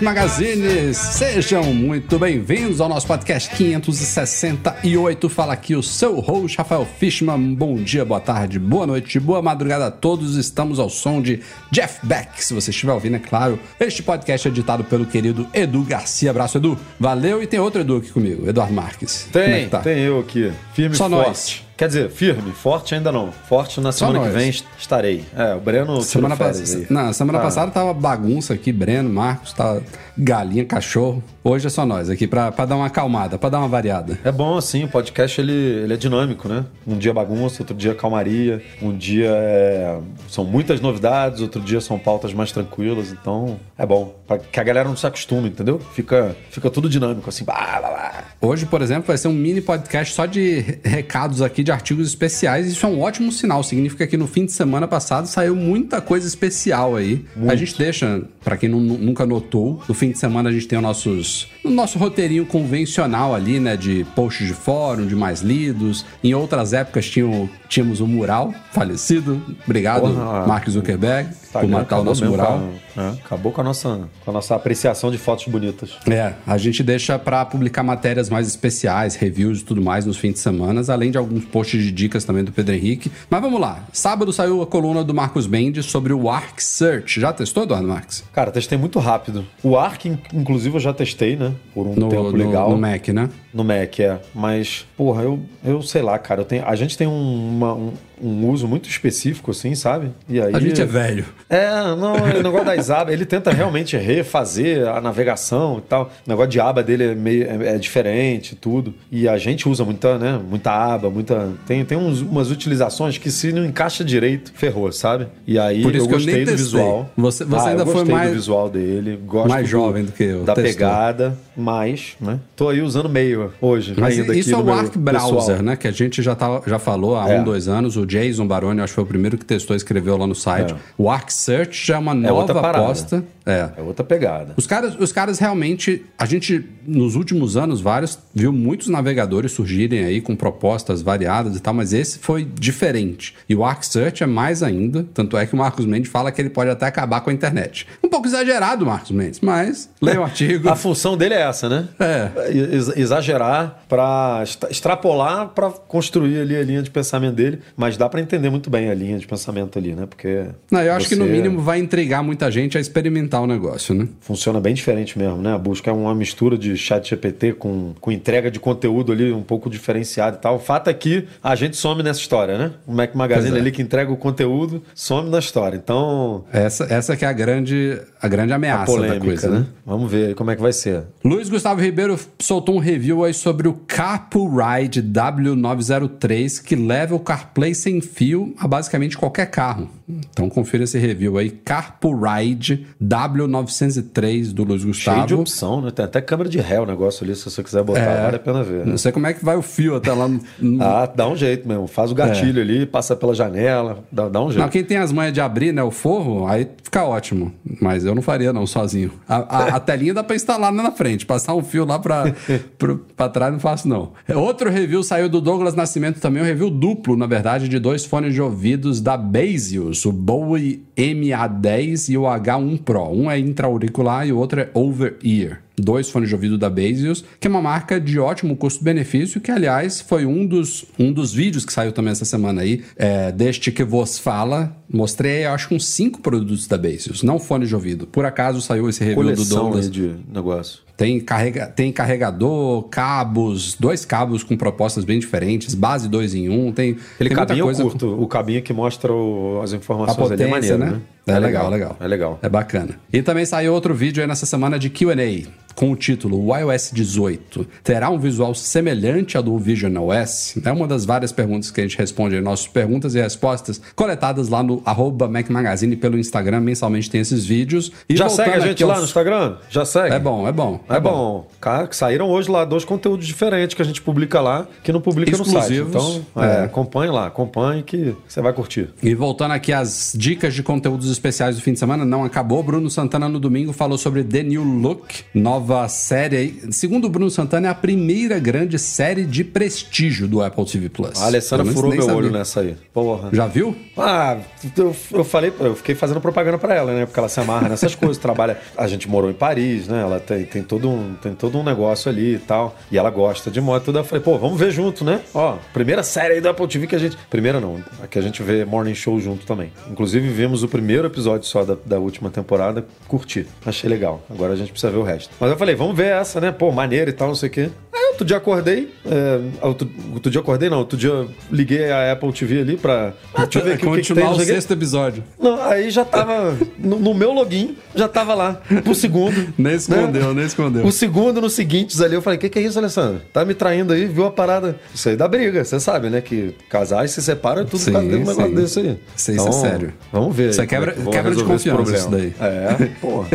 Mac Magazine, sejam muito bem-vindos ao nosso podcast 568. Fala aqui o seu host Rafael Fishman. Bom dia, boa tarde, boa noite, boa madrugada a todos. Estamos ao som de Jeff Beck, se você estiver ouvindo, é claro. Este podcast é editado pelo querido Edu Garcia. Abraço, Edu. Valeu e tem outro Edu aqui comigo, Eduardo Marques. É Tem, que tá? tem eu aqui. Firme e Só forte. nós. Quer dizer, firme, forte ainda não. Forte na semana que vem est- estarei. É, o Breno Semana, passada, não, semana Ah. passada tava bagunça aqui, Breno, Marcos, tá galinha, cachorro. Hoje é só nós aqui pra, pra dar uma acalmada, pra dar uma variada. É bom assim, o podcast ele, ele é dinâmico, né? Um dia bagunça, outro dia calmaria, um dia é- são muitas novidades, outro dia são pautas mais tranquilas, então é bom. Pra que a galera não se acostume, entendeu? Fica, fica tudo dinâmico, assim, blá, blá, blá. Hoje, por exemplo, vai ser um mini podcast só de recados aqui de artigos especiais. Isso é um ótimo sinal. Significa que no fim de semana passado saiu muita coisa especial aí. A gente deixa, pra quem nu- nunca notou, no fim de semana a gente tem os nossos, o nosso roteirinho convencional ali, né? De posts de fórum, de mais lidos. Em outras épocas tinham, tínhamos o mural falecido. Obrigado, Porra. Mark Zuckerberg, por matar o nosso mural. a- é, acabou com a, nossa, com a nossa apreciação de fotos bonitas. É, a gente deixa pra publicar matérias mais especiais, reviews e tudo mais nos fins de semana, além de alguns posts de dicas também do Pedro Henrique. Mas vamos lá. Sábado saiu a coluna do Marcos Mendes sobre o Arc Search. Já testou, Eduardo Marques? Cara, testei muito rápido. O Arc, in- inclusive, eu já testei, né? Por um No, tempo no- legal. no Mac, né? No Mac, é. Mas, porra, eu, eu sei lá, cara. Eu tenho, a gente tem um, uma- um, um uso muito específico, assim, sabe? E aí, A gente é velho. É, não, o negócio das abas, ele tenta realmente refazer a navegação e tal. O negócio de aba dele é, meio, é, é diferente tudo. E a gente usa muita, né? Muita aba, muita. Tem, tem uns- umas utilizações que se não encaixa direito, ferrou, sabe? E aí Por isso eu que eu gostei nem do testei. visual. Você- você Ah, ainda eu foi gostei mais- do visual dele. Gosto mais jovem do que eu. Da Testou. pegada, mas, né? Tô aí usando meio hoje. Mas ainda isso é o Arc Browser, pessoal. né? Que a gente já, tá, já falou há É. um, dois anos. O Jason Baroni, acho que foi o primeiro que testou e escreveu lá no site. É. O Arc Search já é uma É nova aposta. É. É outra pegada. Os caras, os caras realmente. A gente, nos últimos anos, vários, viu muitos navegadores surgirem aí com propostas variadas e tal, mas esse foi diferente. E o Arc Search é mais ainda. Tanto é que o Marcos Mendes fala que ele pode até acabar com a internet. Um pouco exagerado, Marcos Mendes, mas leia o artigo. A função dele é essa, né? É. Ex- Exagerar para extrapolar para construir ali a linha de pensamento dele, mas dá para entender muito bem a linha de pensamento ali, né? Porque Não, eu acho que no mínimo vai intrigar muita gente a experimentar o negócio, né? funciona bem diferente mesmo, né? A busca é uma mistura de chat GPT com, com entrega de conteúdo ali um pouco diferenciado e tal. O fato é que a gente some nessa história, né? O Mac Magazine é. ali que entrega o conteúdo some na história. Então, Essa, essa que é a grande, a grande a ameaça polêmica, da coisa, né? né? Vamos ver aí como é que vai ser. Luiz Gustavo Ribeiro soltou um review aí sobre o Carpool Ride W903 que leva o CarPlay sem fio a basicamente qualquer carro. Então confira esse review aí, Carpool Ride W903 do Luiz Cheio de Gustavo. opção, né? Tem até câmera de ré o negócio ali, se você quiser botar, É. vale a pena ver. né? Não sei como é que vai o fio até lá no... Ah, dá um jeito mesmo. Faz o gatilho ali, passa pela janela, dá, dá um jeito. Não, quem tem as manhas de abrir, né, o forro, aí fica ótimo. Mas eu não faria, não, sozinho. A, a- a telinha dá pra instalar na frente. Passar um fio lá pra, pro- pra trás não faço, não. Outro review saiu do Douglas Nascimento também, um review duplo, na verdade, de dois fones de ouvidos da Basius, o Bowie MA10 e o H1 Pro. Um é intra-auricular e o outro é over-ear. Dois fones de ouvido da Basius, que é uma marca de ótimo custo-benefício, que aliás foi um dos, um dos vídeos que saiu também essa semana aí, é, deste que vos fala. Mostrei, acho que uns cinco produtos da Basius, não fones de ouvido. Por acaso saiu esse review do Coleção Douglas. aí de negócio. Tem, carrega, tem carregador, cabos, dois cabos com propostas bem diferentes, base 2 em 1, um, tem, Aquele tem cabinho coisa curto. O cabinho que mostra o- as a informações potência, é maneiro, né? né? É, legal, legal. É legal. É bacana. E também saiu outro vídeo aí nessa semana de Q&A com o título O iOS 18 terá um visual semelhante ao do Vision OS? É uma das várias perguntas que a gente responde em nossas perguntas e respostas coletadas lá no arroba Mac Magazine pelo Instagram. Mensalmente tem esses vídeos. E Já segue a gente lá aos- no Instagram? Já segue? É bom, é bom. É, bom. Cara, que saíram hoje lá dois conteúdos diferentes que a gente publica lá, que não publica no site. Exclusivos. Então, é, É. acompanhe lá, acompanhe que você vai curtir. E voltando aqui às dicas de conteúdos especiais do fim de semana, não acabou. Bruno Santana no domingo falou sobre The New Look, nova série aí. Segundo o Bruno Santana, é a primeira grande série de prestígio do Apple TV Plus. A Alessandra menos furou meu sabia. olho nessa aí. Porra. Já viu? Ah, eu, eu falei, eu fiquei fazendo propaganda pra ela, né? Porque ela se amarra nessas coisas, trabalha. A gente morou em Paris, né? Ela tem, tem, todo um, tem todo um negócio ali e tal. E ela gosta de moto. Eu falei, pô, vamos ver junto, né? Ó, primeira série aí do Apple TV que a gente. Primeira não, a que a gente vê Morning Show junto também. Inclusive, vimos o primeiro episódio só da, da última temporada, curti. Achei legal. Agora a gente precisa ver o resto. Mas eu falei, vamos ver essa, né? Pô, maneira e tal, não sei o quê. Aí outro dia acordei. É, outro, outro dia acordei, não. Outro dia liguei a Apple TV ali pra. Ah, deixa eu ver aqui o que, que tem. O sexto episódio. Não, aí já tava. No, no meu login, já tava lá. Pro segundo. Nem escondeu, né? nem escondeu. O segundo nos seguintes ali, eu falei: o que, que é isso, Alessandro? Tá me traindo aí, viu a parada? Isso aí dá briga, você sabe, né? Que casais se separam tudo Sim, por causa um negócio sim. desse aí. Isso aí, isso é sério. Vamos ver. Isso aí é quebra- quebra de confiança, isso É, porra.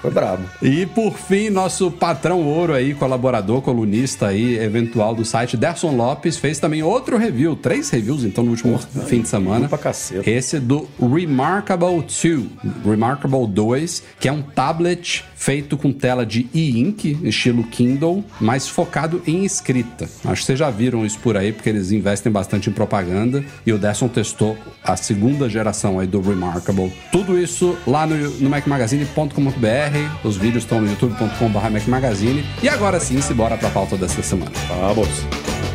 Foi brabo. E por fim, nosso patrão ouro aí, colaborador, colunista aí, eventual do site, Derson Lopes, fez também outro review, três reviews então no último fim de semana. pra caceta. Esse do Remarkable 2, Remarkable 2, que é um tablet feito com tela de e-ink, estilo Kindle, mas focado em escrita. Acho que vocês já viram isso por aí, porque eles investem bastante em propaganda. E o Derson testou a segunda geração aí do Remarkable. Tudo isso lá no, no macmagazine.com.br. Os vídeos estão no youtube.com.br macmagazine. E agora sim, se bora pra pauta dessa semana. Vamos.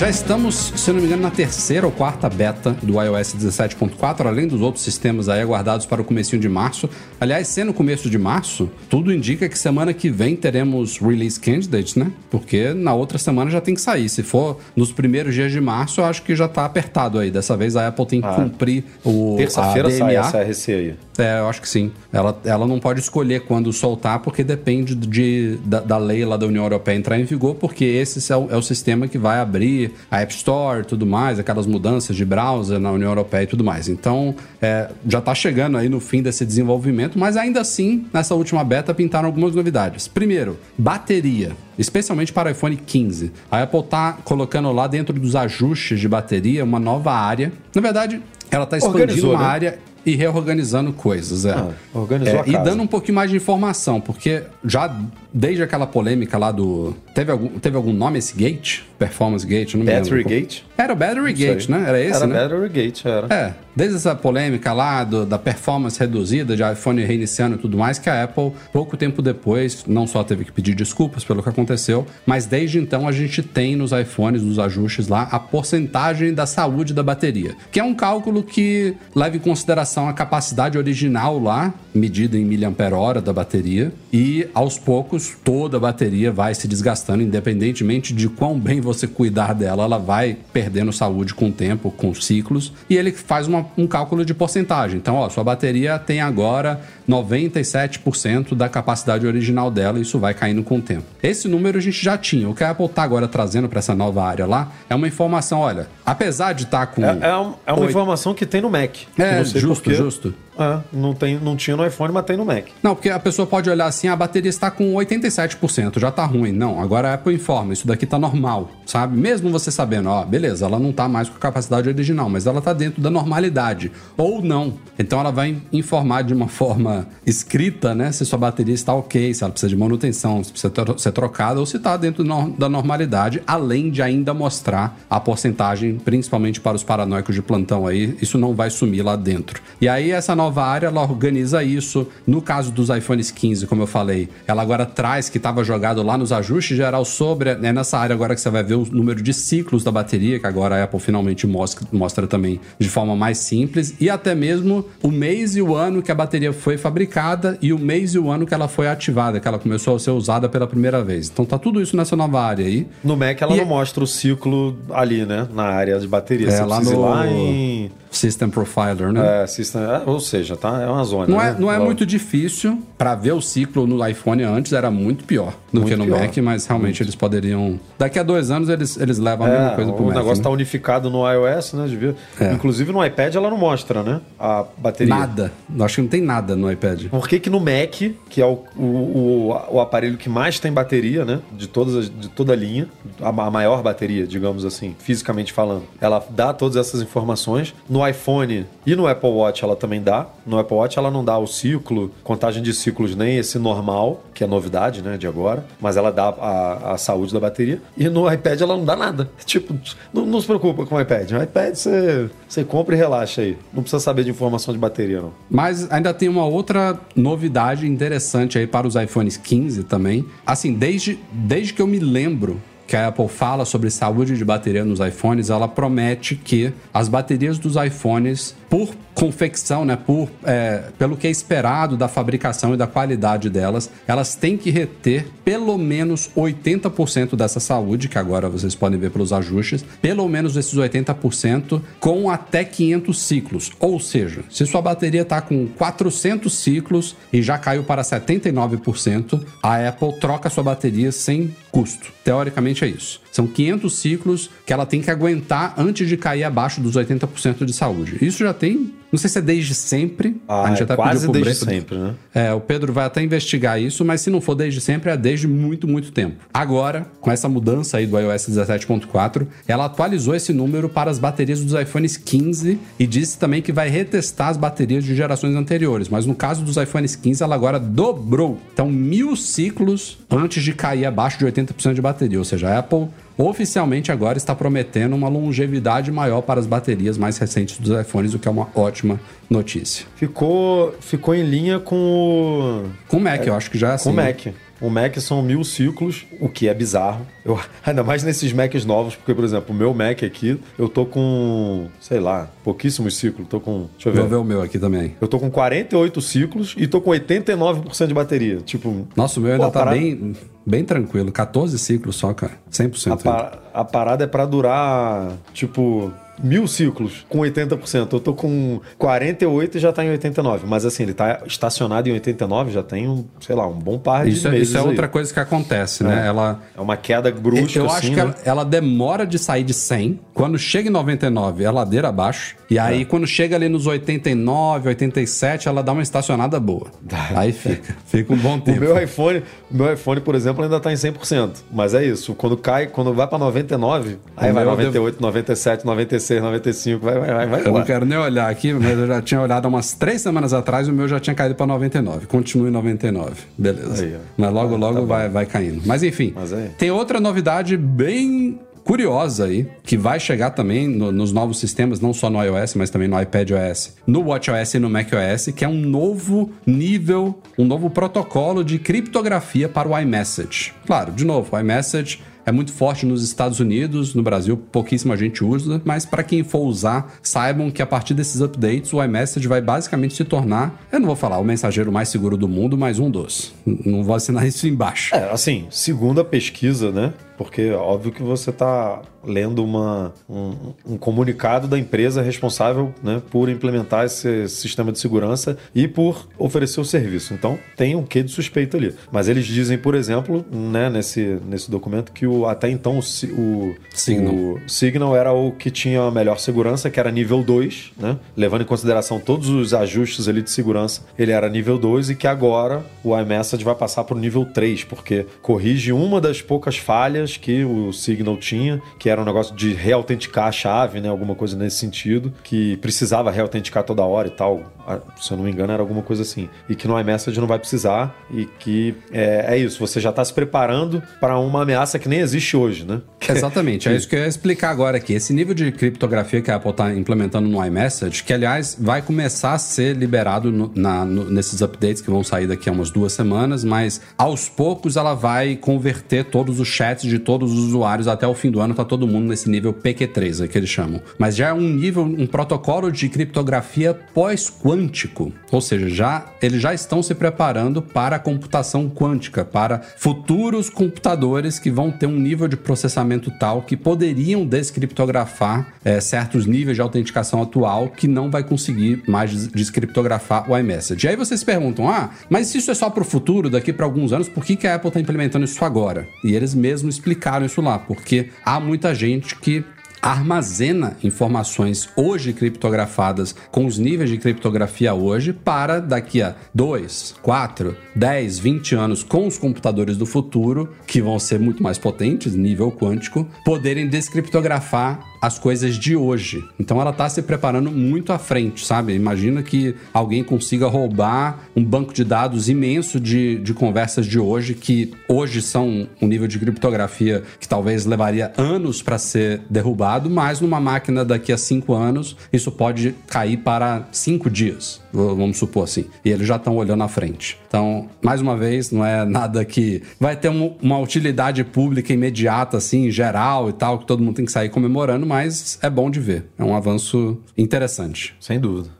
Já estamos, se não me engano, na terceira ou quarta beta do iOS 17.4, além dos outros sistemas aí aguardados para o comecinho de março. Aliás, sendo começo de março, tudo indica que semana que vem teremos release candidates, né? Porque na outra semana já tem que sair. Se for nos primeiros dias de março, eu acho que já tá apertado aí. Dessa vez a Apple tem que Ah. cumprir o Terça-feira sai essa RC aí. É, eu acho que sim. Ela, ela não pode escolher quando soltar, porque depende de, da, da lei lá da União Europeia entrar em vigor, porque esse é o, é o sistema que vai abrir a App Store e tudo mais, aquelas mudanças de browser na União Europeia e tudo mais. Então, é, já tá chegando aí no fim desse desenvolvimento, mas ainda assim, nessa última beta pintaram algumas novidades. Primeiro, bateria. Especialmente para o iPhone 15. A Apple tá colocando lá dentro dos ajustes de bateria uma nova área. Na verdade, ela tá expandindo Organizou, uma né? área e reorganizando coisas. É. Ah, organizou É, E dando um pouquinho mais de informação, porque já desde aquela polêmica lá do. Teve algum, teve algum nome esse gate? Performance Gate? Não Battery lembro. Gate? Era o Battery Gate, né? Era esse, Era né? Battery Gate, era. É, desde essa polêmica lá do- da performance reduzida de iPhone reiniciando e tudo mais, que a Apple, pouco tempo depois, não só teve que pedir desculpas pelo que aconteceu, mas desde então a gente tem nos iPhones, nos ajustes lá, a porcentagem da saúde da bateria, que é um cálculo que leva em consideração a capacidade original lá, medida em miliampere-hora da bateria, e aos poucos toda a bateria vai se desgastando, independentemente de quão bem você cuidar dela, ela vai perdendo saúde com o tempo, com os ciclos, e ele faz uma- um cálculo de porcentagem. Então, ó, sua bateria tem agora 97% da capacidade original dela, e isso vai caindo com o tempo. Esse número a gente já tinha. O que a Apple está agora trazendo para essa nova área lá é uma informação, olha, apesar de estar com É, é um- é uma Oito- informação que tem no Mac. É, justo, justo. É, não, tem, não tinha no iPhone, mas tem no Mac. Não, porque a pessoa pode olhar assim, a bateria está com 87%, já tá ruim. Não, agora a Apple informa, isso daqui tá normal, sabe? Mesmo você sabendo, ó, beleza, ela não tá mais com a capacidade original, mas ela tá dentro da normalidade. Ou não. Então ela vai informar de uma forma escrita, né? Se sua bateria está ok, se ela precisa de manutenção, se precisa ser trocada ou se tá dentro da normalidade, além de ainda mostrar a porcentagem, principalmente para os paranoicos de plantão aí, isso não vai sumir lá dentro. E aí essa nova área, ela organiza isso. No caso dos iPhones 15, como eu falei, ela agora traz que estava jogado lá nos ajustes geral sobre, é nessa área agora que você vai ver o número de ciclos da bateria, que agora a Apple finalmente mostra, mostra também de forma mais simples, e até mesmo o mês e o ano que a bateria foi fabricada e o mês e o ano que ela foi ativada, que ela começou a ser usada pela primeira vez. Então tá tudo isso nessa nova área aí. No Mac ela E- não mostra o ciclo ali, né? Na área de bateria. É, Você lá no- lá em... System Profiler, né? É, system, é, ou seja, tá, é uma zona. Não é, né? não é muito difícil para ver o ciclo no iPhone antes, era muito pior do Muito que no pior. Mac, mas realmente eles poderiam. Daqui a dois anos eles, eles levam a mesma É, coisa pro o Mac. negócio né? tá unificado no iOS, né? Devia... É. Inclusive no iPad ela não mostra, né? A bateria. Nada. Acho que não tem nada no iPad. Por que, que no Mac, que é o, o, o, o aparelho que mais tem bateria, né? De, todas as- de toda a linha, a, a maior bateria, digamos assim, fisicamente falando, ela dá todas essas informações. No iPhone e no Apple Watch ela também dá. No Apple Watch ela não dá o ciclo, contagem de ciclos nem esse normal, que é novidade, né? De agora. Mas ela dá a, a saúde da bateria. E no iPad ela não dá nada. Tipo, não, não se preocupa com o iPad. IPad você, você compra e relaxa aí. Não precisa saber de informação de bateria, não. Mas ainda tem uma outra novidade interessante aí para os iPhones 15 também. Assim, desde, desde que eu me lembro que a Apple fala sobre saúde de bateria nos iPhones, ela promete que as baterias dos iPhones, por confecção, né, por, é, pelo que é esperado da fabricação e da qualidade delas, elas têm que reter pelo menos 80% dessa saúde, que agora vocês podem ver pelos ajustes, pelo menos esses 80% com até 500 ciclos. Ou seja, se sua bateria está com 400 ciclos e já caiu para 79%, a Apple troca sua bateria sem custo. Teoricamente é isso. São 500 ciclos que ela tem que aguentar antes de cair abaixo dos 80% de saúde. Isso já tem, não sei se é desde sempre. Ah, a gente é até quase pediu pro desde Bre- sempre, né? é, o Pedro vai até investigar isso, mas se não for desde sempre, é desde muito, muito tempo. Agora, com essa mudança aí do iOS 17.4, ela atualizou esse número para as baterias dos iPhones 15 e disse também que vai retestar as baterias de gerações anteriores. Mas no caso dos iPhones 15, ela agora dobrou. Então, mil ciclos antes de cair abaixo de 80% de bateria. Ou seja, a Apple oficialmente agora está prometendo uma longevidade maior para as baterias mais recentes dos iPhones, o que é uma ótima notícia. Ficou, ficou em linha com o, Com o Mac, eu acho que já é assim. com o Mac. O Mac são mil ciclos, o que é bizarro. Eu, ainda mais nesses Macs novos, porque, por exemplo, o meu Mac aqui, eu tô com, sei lá, pouquíssimos ciclos. Tô com. Deixa eu ver. Vou ver o meu aqui também. Eu tô com 48 ciclos e tô com 89% de bateria. Tipo. Nossa, o meu ainda pô, tá bem, bem tranquilo. 14 ciclos só, cara. 100%. A, ainda. pa- a parada é pra durar, tipo, mil ciclos com 80%. Eu tô com 48 e já tá em 89. Mas assim, ele tá estacionado em 89, já tem, um, sei lá, um bom par de Isso, é- meses isso é aí. outra coisa que acontece, né? Ela. É uma queda brusca, eu acho assim, que né? ela, ela demora de sair de 100. Quando chega em 99, é ladeira abaixo. E É. aí, quando chega ali nos 89, 87, ela dá uma estacionada boa. Aí fica. Fica um bom O tempo. meu iPhone, o meu iPhone, por exemplo, ainda tá em 100%. Mas é isso. Quando cai, quando vai pra 99, aí O vai meu 98, 97, 96, 95, vai, vai, vai, vai. Eu não quero nem olhar aqui, mas eu já tinha olhado há umas três semanas atrás e o meu já tinha caído para 99. Continua em 99. Beleza. Aí, mas logo, Ah, logo tá vai, vai caindo. Mas enfim, Mas tem outra novidade bem curiosa aí, que vai chegar também no- nos novos sistemas, não só no iOS, mas também no iPadOS, no WatchOS e no macOS, que é um novo nível, um novo protocolo de criptografia para o iMessage. Claro, de novo, o iMessage é muito forte nos Estados Unidos, no Brasil pouquíssima gente usa, mas para quem for usar, saibam que a partir desses updates o iMessage vai basicamente se tornar, eu não vou falar o mensageiro mais seguro do mundo, mas um dos. Não vou assinar isso embaixo. É, assim, segundo a pesquisa, né? Porque óbvio que você está lendo uma, um, um comunicado da empresa responsável né, por implementar esse sistema de segurança e por oferecer o serviço. Então tem um quê de suspeito ali. Mas eles dizem, por exemplo, né, nesse, nesse documento, que o, até então o, o, Signal. o Signal era o que tinha a melhor segurança, que era nível 2, né? Levando em consideração todos os ajustes ali de segurança, ele era nível 2 e que agora o iMessage vai passar para o nível 3, porque corrige uma das poucas falhas que o Signal tinha, que era um negócio de reautenticar a chave, né? Alguma coisa nesse sentido, que precisava reautenticar toda hora e tal. Ah, Se eu não me engano, era alguma coisa assim. E que no iMessage não vai precisar e que é, é isso, você já está se preparando para uma ameaça que nem existe hoje, né? Exatamente, é isso que eu ia explicar agora aqui. Esse nível de criptografia que a Apple está implementando no iMessage, que aliás vai começar a ser liberado no- na- no- nesses updates que vão sair daqui a umas duas semanas, mas aos poucos ela vai converter todos os chats de todos os usuários até o fim do ano, tá todo mundo nesse nível PQ3, é que eles chamam. Mas já é um nível, um protocolo de criptografia pós-quântico, ou seja, já eles já estão se preparando para a computação quântica, para futuros computadores que vão ter um nível de processamento tal que poderiam descriptografar eh, certos níveis de autenticação atual que não vai conseguir mais des- descriptografar o iMessage. E aí vocês perguntam, ah, mas isso é só para o futuro, daqui para alguns anos, por que, que a Apple está implementando isso agora? E eles mesmos explicaram isso lá, porque há muita gente que armazena informações hoje criptografadas com os níveis de criptografia hoje para daqui a 2, 4, 10, 20 anos com os computadores do futuro, que vão ser muito mais potentes, nível quântico, poderem descriptografar as coisas de hoje. Então ela está se preparando muito à frente, sabe? Imagina que alguém consiga roubar um banco de dados imenso de, de conversas de hoje, que hoje são um nível de criptografia que talvez levaria anos para ser derrubado, mas numa máquina daqui a cinco anos isso pode cair para cinco dias, vamos supor assim. E eles já estão olhando à frente. Então, mais uma vez, não é nada que vai ter um- uma utilidade pública imediata, assim, geral e tal, que todo mundo tem que sair comemorando, mas é bom de ver. É um avanço interessante. Sem dúvida.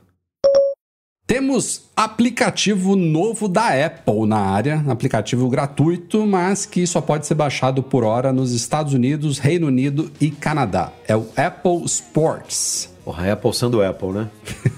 Temos aplicativo novo da Apple na área, aplicativo gratuito, mas que só pode ser baixado por hora nos Estados Unidos, Reino Unido e Canadá. É o Apple Sports. Porra, a Apple sendo Apple, né?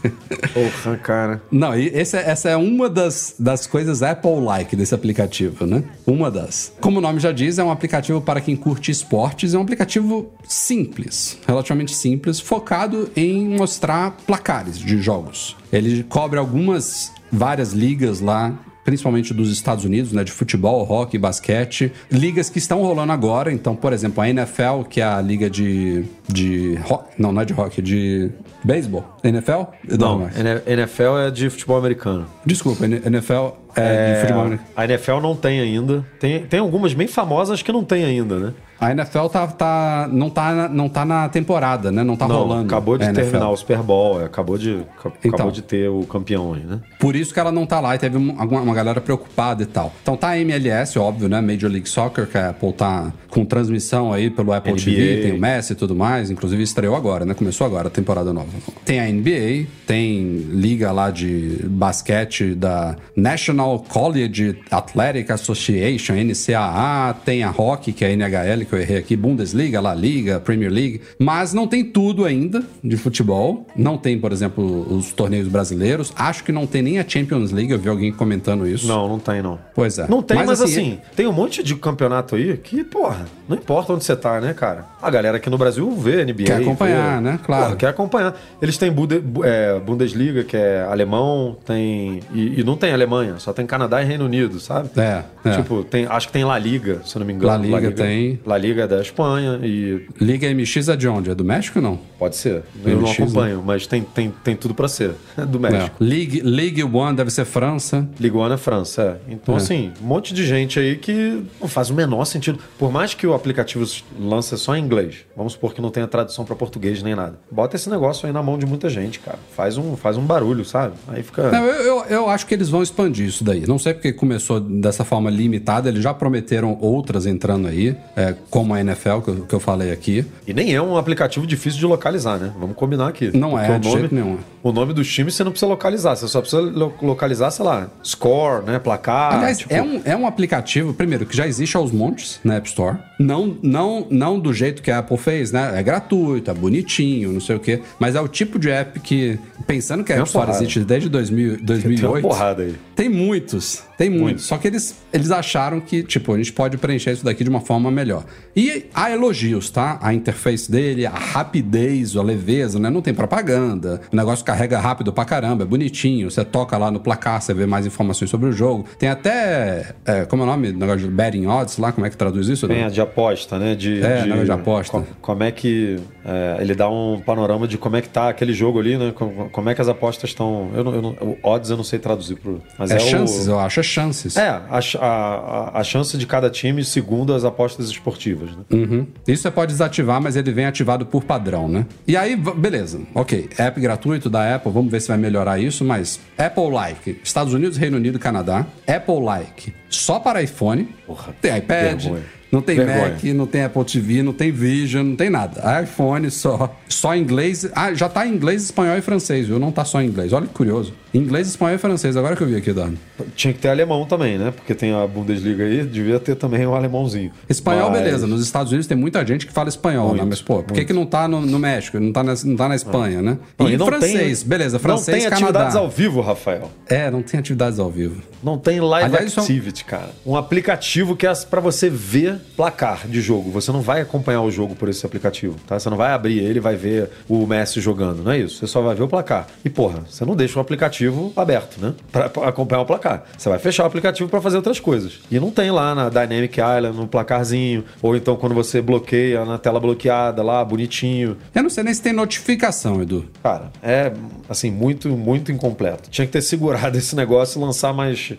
Porra, cara. Não, e esse é- essa é uma das, das coisas Apple-like desse aplicativo, né? Uma das. Como o nome já diz, é um aplicativo para quem curte esportes. É um aplicativo simples, relativamente simples, focado em mostrar placares de jogos. Ele cobre algumas, várias ligas lá. Principalmente dos Estados Unidos, né? De futebol, hockey, basquete. Ligas que estão rolando agora. Então, por exemplo, a NFL, que é a liga de. de ho- não, não é de hockey, de beisebol. NFL? Não, mais. N- NFL é de futebol americano. Desculpa, NFL é, de futebol americano. A NFL não tem ainda. Tem, tem algumas bem famosas que não tem ainda, né? A NFL tá, tá, não, tá, na- não tá na temporada, né? Não tá não, rolando. acabou de terminar o Super Bowl, é, acabou de, ca- Então. acabou de ter o campeão aí, né? Por isso que ela não tá lá e teve um- alguma, uma galera preocupada e tal. Então tá a MLS, óbvio, né? Major League Soccer, que a Apple tá com transmissão aí pelo Apple NBA. TV, tem o Messi e tudo mais. Inclusive estreou agora, né? Começou agora a temporada nova. Tem a NBA, tem liga lá de basquete da National College Athletic Association, NCAA, tem a Hockey, que é a NHL, que eu errei aqui, Bundesliga, La Liga, Premier League. Mas não tem tudo ainda de futebol. Não tem, por exemplo, os torneios brasileiros. Acho que não tem nem a Champions League, eu vi alguém comentando isso. Não, não tem, não. Pois é. Não tem, mas, assim, tem um monte de campeonato aí que, porra, não importa onde você tá, né, cara? A galera aqui no Brasil vê NBA. Quer acompanhar, vê- né? Claro. Porra, quer acompanhar. Eles têm Bunde- Bu- é, Bundesliga, que é alemão, tem. E, e não tem Alemanha, só tem Canadá e Reino Unido, sabe? É, é. Tipo, tem, acho que tem La Liga, se eu não me engano. La Liga tem. La Liga é da Espanha e Liga MX é de onde? É do México ou não? pode ser. Eu não MX, acompanho, mas tem, tem, tem tudo pra ser. É do México. É. League One deve ser França. Ligue One é França, é. Então, É. assim, um monte de gente aí que não faz o menor sentido. Por mais que o aplicativo lance só em inglês, vamos supor que não tenha tradução para português nem nada. Bota esse negócio aí na mão de muita gente, cara. Faz um, faz um barulho, sabe? Aí fica. Não, eu, eu, eu acho que eles vão expandir isso daí. Não sei porque começou dessa forma limitada, eles já prometeram outras entrando aí. É, como a NFL, que eu, que eu falei aqui. E nem é um aplicativo difícil de localizar, né? Vamos combinar aqui. Não é, o de nome, jeito nenhum. O nome dos times você não precisa localizar, você só precisa lo- localizar, sei lá, score, né? Placar. Aliás, tipo- é, um, é um aplicativo, primeiro, que já existe aos montes na App Store. Não, não, não do jeito que a Apple fez, né? É gratuito, é bonitinho, não sei o quê. Mas é o tipo de app que, pensando que a App Store porrada. existe desde 2000, Tem uma 2008. porrada aí. Tem muitos, tem muitos. Só que eles, eles acharam que, tipo, a gente pode preencher isso daqui de uma forma melhor. E há elogios, tá? A interface dele, a rapidez, a leveza, né? Não tem propaganda. O negócio carrega rápido pra caramba, é bonitinho. Você toca lá no placar, você vê mais informações sobre o jogo. Tem até, é, como é o nome? do Negócio de betting odds lá, como é que traduz isso? Tem a de aposta, né? De, É, negócio de aposta. co- como é que. é, ele dá um panorama de como é que tá aquele jogo ali, né? Como, como é que as apostas estão. Eu não, eu não- o odds eu não sei traduzir pro. Mas É, é, chances, o, eu acho, é chances. É, a, a, a chance de cada time segundo as apostas esportivas, né? Uhum. Isso você pode desativar, mas ele vem ativado por padrão, né? E aí, beleza. Ok, app gratuito da Apple, vamos ver se vai melhorar isso, mas Apple Like, Estados Unidos, Reino Unido, Canadá. Apple Like só para iPhone. Porra, tem iPad, não tem Vergonha. Mac, não tem Apple TV, não tem Vision, não tem nada. iPhone só. Só inglês. Ah, já tá em inglês, espanhol e francês, viu? Não tá só em inglês. Olha que curioso. Inglês, espanhol e francês, agora que eu vi aqui, Dani. Tinha que ter alemão também, né? Porque tem a Bundesliga aí, devia ter também um alemãozinho. Espanhol, Mas- beleza. Nos Estados Unidos tem muita gente que fala espanhol, Muito, né? Mas, pô, por que, que não tá no, no México? Não tá na, não tá na Espanha, né? Não, e francês, tem- beleza. Francês, Não tem atividades Canadá. ao vivo, Rafael. É, não tem atividades ao vivo. Não tem live Aliás, é activity, cara. Um aplicativo que é pra você ver placar de jogo. Você não vai acompanhar o jogo por esse aplicativo, tá? Você não vai abrir ele e vai ver o Messi jogando, não é isso? Você só vai ver o placar. E porra, você não deixa o aplicativo aberto, né? Pra acompanhar o placar. Você vai fechar o aplicativo pra fazer outras coisas. E não tem lá na Dynamic Island, no placarzinho, ou então quando você bloqueia na tela bloqueada lá, bonitinho. Eu não sei nem se tem notificação, Edu. Cara, é assim, muito, muito incompleto. Tinha que ter segurado esse negócio e lançar mais,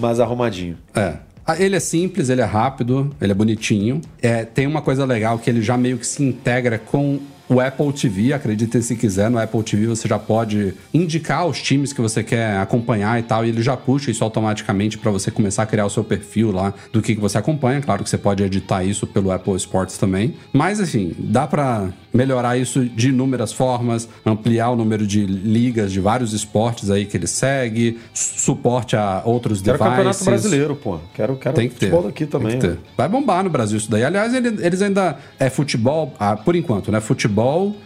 mais arrumadinho. É. Ah, Ele é simples, ele é rápido, ele é bonitinho. É, tem uma coisa legal que ele já meio que se integra com o Apple TV, acreditem se quiser, no Apple TV você já pode indicar os times que você quer acompanhar e tal, e ele já puxa isso automaticamente para você começar a criar o seu perfil lá do que, que você acompanha. Claro que você pode editar isso pelo Apple Sports também, mas assim, dá para melhorar isso de inúmeras formas, ampliar o número de ligas de vários esportes aí que ele segue, su- suporte a outros Quero devices. campeonato brasileiro, pô. Quero, quero Tem que ter. futebol Tem também. que ter. né? Vai bombar no Brasil isso daí. Aliás, ele- eles ainda. É futebol, ah, por enquanto, né? Futebol,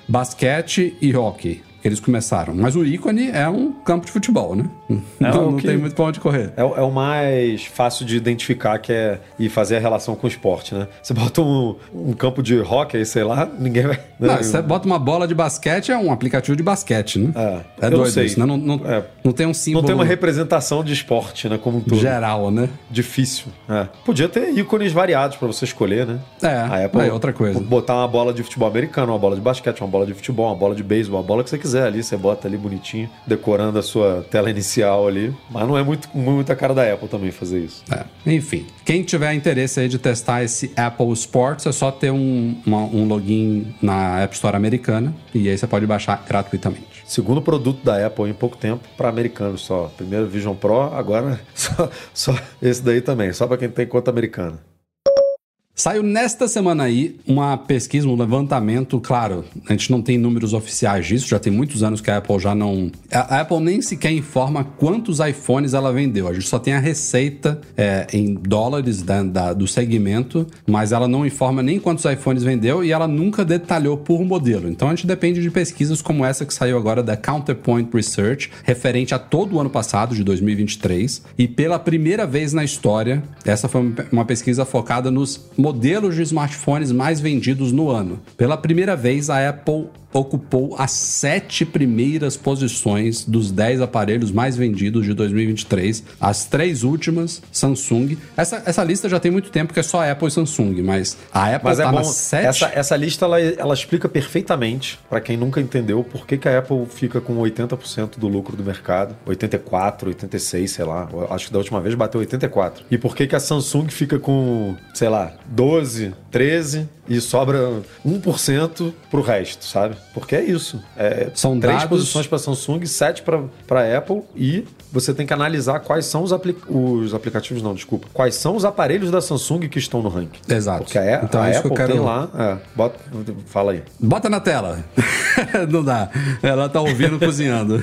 basquete e hockey. Que eles começaram. Mas o ícone é um campo de futebol, né? Então o não que- tem muito pra onde correr. É, o- é o mais fácil de identificar que é e fazer a relação com o esporte, né? Você bota um, um campo de hockey, sei lá, ninguém vai. Não, né? você bota uma bola de basquete, é um aplicativo de basquete, né? É, é não doido isso, né? Não, não, É. não tem um símbolo Não tem uma representação de esporte, né? Como um todo. geral, né? Difícil. É. Podia ter ícones variados pra você escolher, né? É, A Apple aí outra coisa. Botar uma bola de futebol americano, uma bola de basquete, uma bola de futebol, uma bola de beisebol, uma bola que você quiser ali, você bota ali bonitinho, decorando a sua tela inicial ali. Mas não é muito, muita cara da Apple também fazer isso. É, Enfim, quem tiver interesse aí de testar esse Apple Sports, é só ter um, uma- um login na App Store americana e aí você pode baixar gratuitamente. Segundo produto da Apple em pouco tempo para americanos só. Primeiro Vision Pro, agora só, só esse daí também, só para quem tem conta americana. Saiu nesta semana aí uma pesquisa, um levantamento, claro, a gente não tem números oficiais disso, já tem muitos anos que a Apple já não. A Apple nem sequer informa quantos iPhones ela vendeu. A gente só tem a receita é, em dólares da- da- do segmento, mas ela não informa nem quantos iPhones vendeu e ela nunca detalhou por modelo. Então a gente depende de pesquisas como essa que saiu agora da Counterpoint Research, referente a todo o ano passado, de 2023. E pela primeira vez na história, essa foi uma pesquisa focada nos modelos de smartphones mais vendidos no ano. Pela primeira vez, a Apple ocupou as sete primeiras posições dos 10 aparelhos mais vendidos de 2023. As três últimas, Samsung. Essa, essa lista já tem muito tempo que é só Apple e Samsung, mas a Apple Mas é tá nas sete. essa, essa lista ela, ela explica perfeitamente, para quem nunca entendeu, por que, que a Apple fica com 80% do lucro do mercado, 84, 86, sei lá. Acho que da última vez bateu 84. E por que, que a Samsung fica com, sei lá, 12, 13 e sobra 1% pro resto, sabe? Porque é isso. É, São três dados- posições para Samsung, sete para Apple e você tem que analisar quais são os, apli- os aplicativos, não, desculpa. Quais são os aparelhos da Samsung que estão no ranking. Exato. Porque a, Então a é que Apple eu quero- tem lá. É, bota, fala aí. Bota na tela. Não dá. Ela tá ouvindo cozinhando.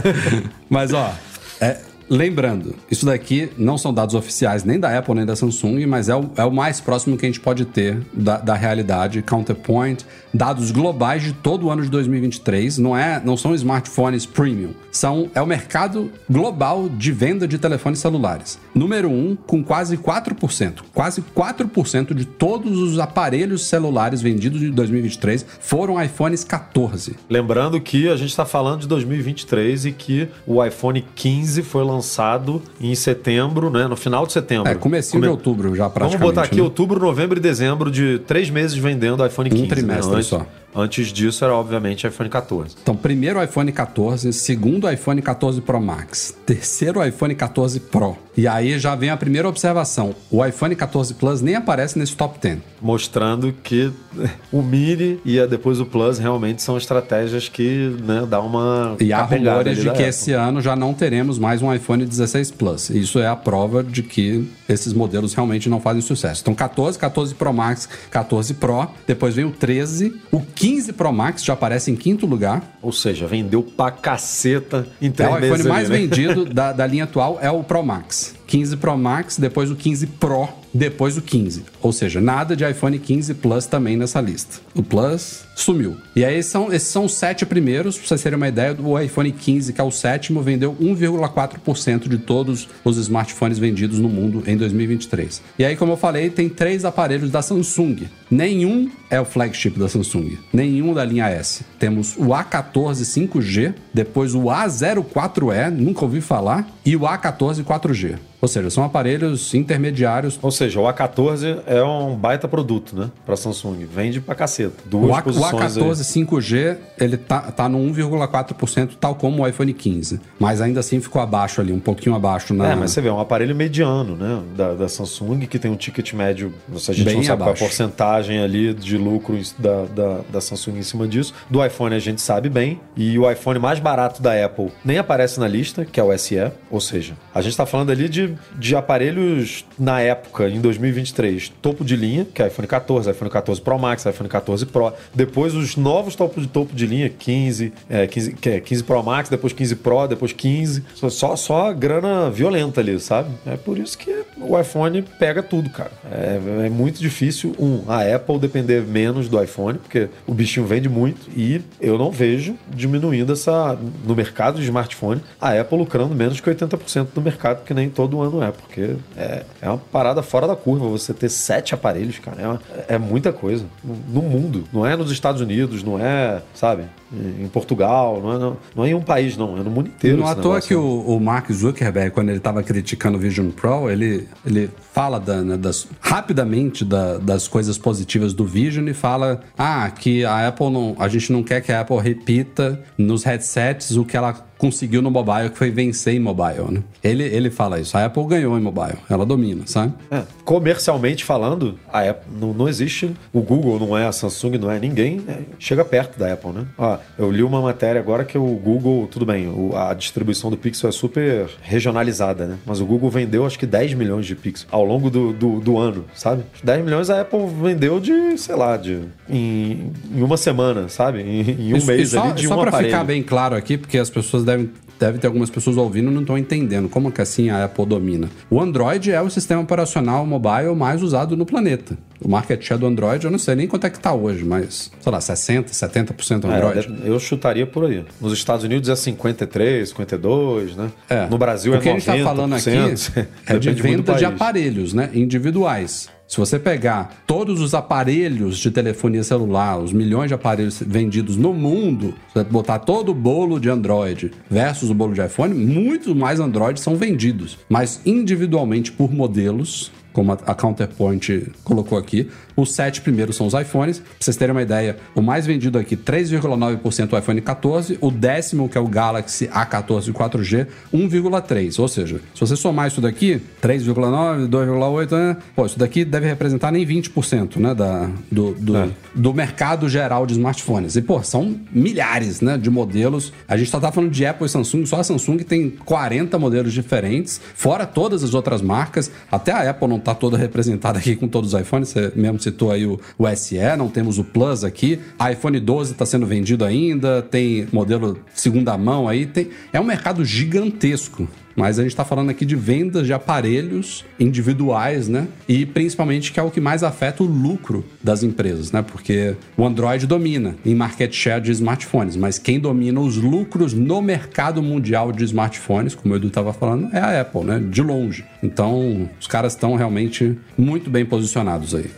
Mas, ó, é, lembrando, isso daqui não são dados oficiais nem da Apple nem da Samsung, mas é o, é o mais próximo que a gente pode ter da, da realidade. Counterpoint, dados globais de todo o ano de 2023. Não, é, não são smartphones premium. São, é o mercado global de venda de telefones celulares. Número 1, um, com quase 4%. Quase 4% de todos os aparelhos celulares vendidos em 2023 foram iPhones 14. Lembrando que a gente está falando de 2023 e que o iPhone 15 foi lançado em setembro, né? No final de setembro. É, comecinho de outubro já Vamos praticamente. botar aqui né? outubro, novembro e dezembro de três meses vendendo iPhone 15. trimestre né? Só. Antes disso era, obviamente, iPhone 14. Então, primeiro iPhone 14, segundo iPhone 14 Pro Max, terceiro iPhone 14 Pro. E aí já vem a primeira observação. O iPhone 14 Plus nem aparece nesse top 10. Mostrando que o Mini e depois o Plus realmente são estratégias que né, dá uma. E há rumores de que esse ano já não teremos mais um iPhone 16 Plus. Isso é a prova de que esses modelos realmente não fazem sucesso. Então, 14, 14 Pro Max, 14 Pro, depois vem o 13, o 15 Pro Max já aparece em quinto lugar. Ou seja, vendeu pra caceta em É o iPhone meses ali, mais né? vendido da, da linha atual é o Pro Max. 15 Pro Max, depois o 15 Pro, depois o 15. Ou seja, nada de iPhone 15 Plus também nessa lista. O Plus sumiu. E aí são, esses são os sete primeiros, pra vocês terem uma ideia, o iPhone 15, que é o sétimo, vendeu 1,4% de todos os smartphones vendidos no mundo em 2023. E aí, como eu falei, tem três aparelhos da Samsung. Nenhum é o flagship da Samsung. Nenhum da linha S. Temos o A14 5G, depois o A04E, nunca ouvi falar, e o A14 4G. Ou seja, são aparelhos intermediários. Ou seja, o A14 é um baita produto, né? Pra Samsung. Vende pra caceta. O, Duas A, o posições aí. A14 5G, ele tá, tá no 1,4%, tal como o iPhone 15. Mas ainda assim ficou abaixo ali, um pouquinho abaixo na... É, mas você vê, é um aparelho mediano, né? Da, da Samsung, que tem um ticket médio, se a gente Bem não sabe abaixo. qual a porcentagem ali de lucro da, da, da Samsung em cima disso. Do iPhone a gente sabe bem. E o iPhone mais barato da Apple nem aparece na lista, que é o SE. Ou seja, a gente tá falando ali de, de aparelhos na época, em 2023, topo de linha, que é iPhone 14, iPhone 14 Pro Max, iPhone 14 Pro. Depois os novos topo de topo de linha, 15, é, 15, que é 15 Pro Max, depois 15 Pro, depois 15. Só, só, grana violenta ali, sabe? É por isso que o iPhone pega tudo, cara. É, é muito difícil, um, a Apple depender menos do iPhone, porque o bichinho vende muito, e eu não vejo diminuindo essa. No mercado de smartphone, a Apple lucrando menos que 80% do mercado, que nem todo ano é, porque é, é uma parada fora da curva você ter sete aparelhos, cara. É, é muita coisa. No mundo. Não é nos Estados Unidos, não é, sabe, em Portugal, não é, não, não é em um país, não. É no mundo inteiro. Não à toa que o, o Mark Zuckerberg, quando ele estava criticando o Vision Pro, ele, ele fala da- né, das, rapidamente da- das coisas positivas do Vision e fala ah, que a Apple não. A gente não quer que a Apple repita nos headsets o que ela conseguiu no mobile, que foi vencer em mobile. Né? Ele, ele fala isso. A Apple ganhou em mobile, ela domina, sabe? É, comercialmente falando, a Apple não, não existe. O Google não é, a Samsung não é, ninguém é, chega perto da Apple, né? Ó, eu li uma matéria agora que o Google, tudo bem, o- a distribuição do Pixel é super regionalizada, né? Mas o Google vendeu acho que 10 milhões de Pixel ao longo do, do, do ano, sabe? 10 milhões a Apple vendeu de, sei lá, de em, em uma semana, sabe? Em, em um mês e só, ali de só um pra aparelho. ficar bem claro aqui, porque as pessoas devem, devem ter algumas pessoas ouvindo e não estão entendendo como que assim a Apple domina. O Android é o sistema operacional mobile mais usado no planeta. O market share do Android, eu não sei nem quanto é que tá hoje, mas, sei lá, 60%, 70% É, Android. deve- eu chutaria por aí. Nos Estados Unidos é 53, 52, né? É. No Brasil o é que a gente 90%. está falando aqui é de venda de aparelhos, né? Individuais. Se você pegar todos os aparelhos de telefonia celular, os milhões de aparelhos vendidos no mundo, você botar todo o bolo de Android versus o bolo de iPhone, muitos mais Android são vendidos. Mas individualmente por modelos, como a, a Counterpoint colocou aqui. Os sete primeiros são os iPhones. Pra vocês terem uma ideia, o mais vendido aqui, 3,9% o iPhone 14. O décimo, que é o Galaxy A14 4G, 1,3%. Ou seja, se você somar isso daqui, 3,9%, 2,8%, né? Pô, isso daqui deve representar nem 20% né, da, do, do, É. do mercado geral de smartphones. E, pô, são milhares né, de modelos. A gente só tá falando de Apple e Samsung. Só a Samsung tem 40 modelos diferentes, fora todas as outras marcas. Até a Apple não tá toda representada aqui com todos os iPhones. Você mesmo citou aí o, o SE, não temos o Plus aqui. IPhone 12 está sendo vendido ainda, tem modelo segunda mão aí. Tem... É um mercado gigantesco. Mas a gente está falando aqui de vendas de aparelhos individuais, né? E principalmente que é o que mais afeta o lucro das empresas, né? Porque o Android domina em market share de smartphones, mas quem domina os lucros no mercado mundial de smartphones, como o Edu estava falando, é a Apple, né? De longe. Então, os caras estão realmente muito bem posicionados aí.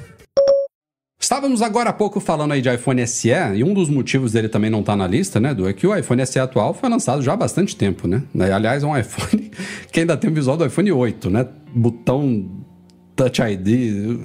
Estávamos agora há pouco falando aí de iPhone SE, e um dos motivos dele também não estar na lista, né, Edu, é que o iPhone SE atual foi lançado já há bastante tempo, né? Aliás, é um iPhone que ainda tem o visual do iPhone 8, né? Botão Touch ID.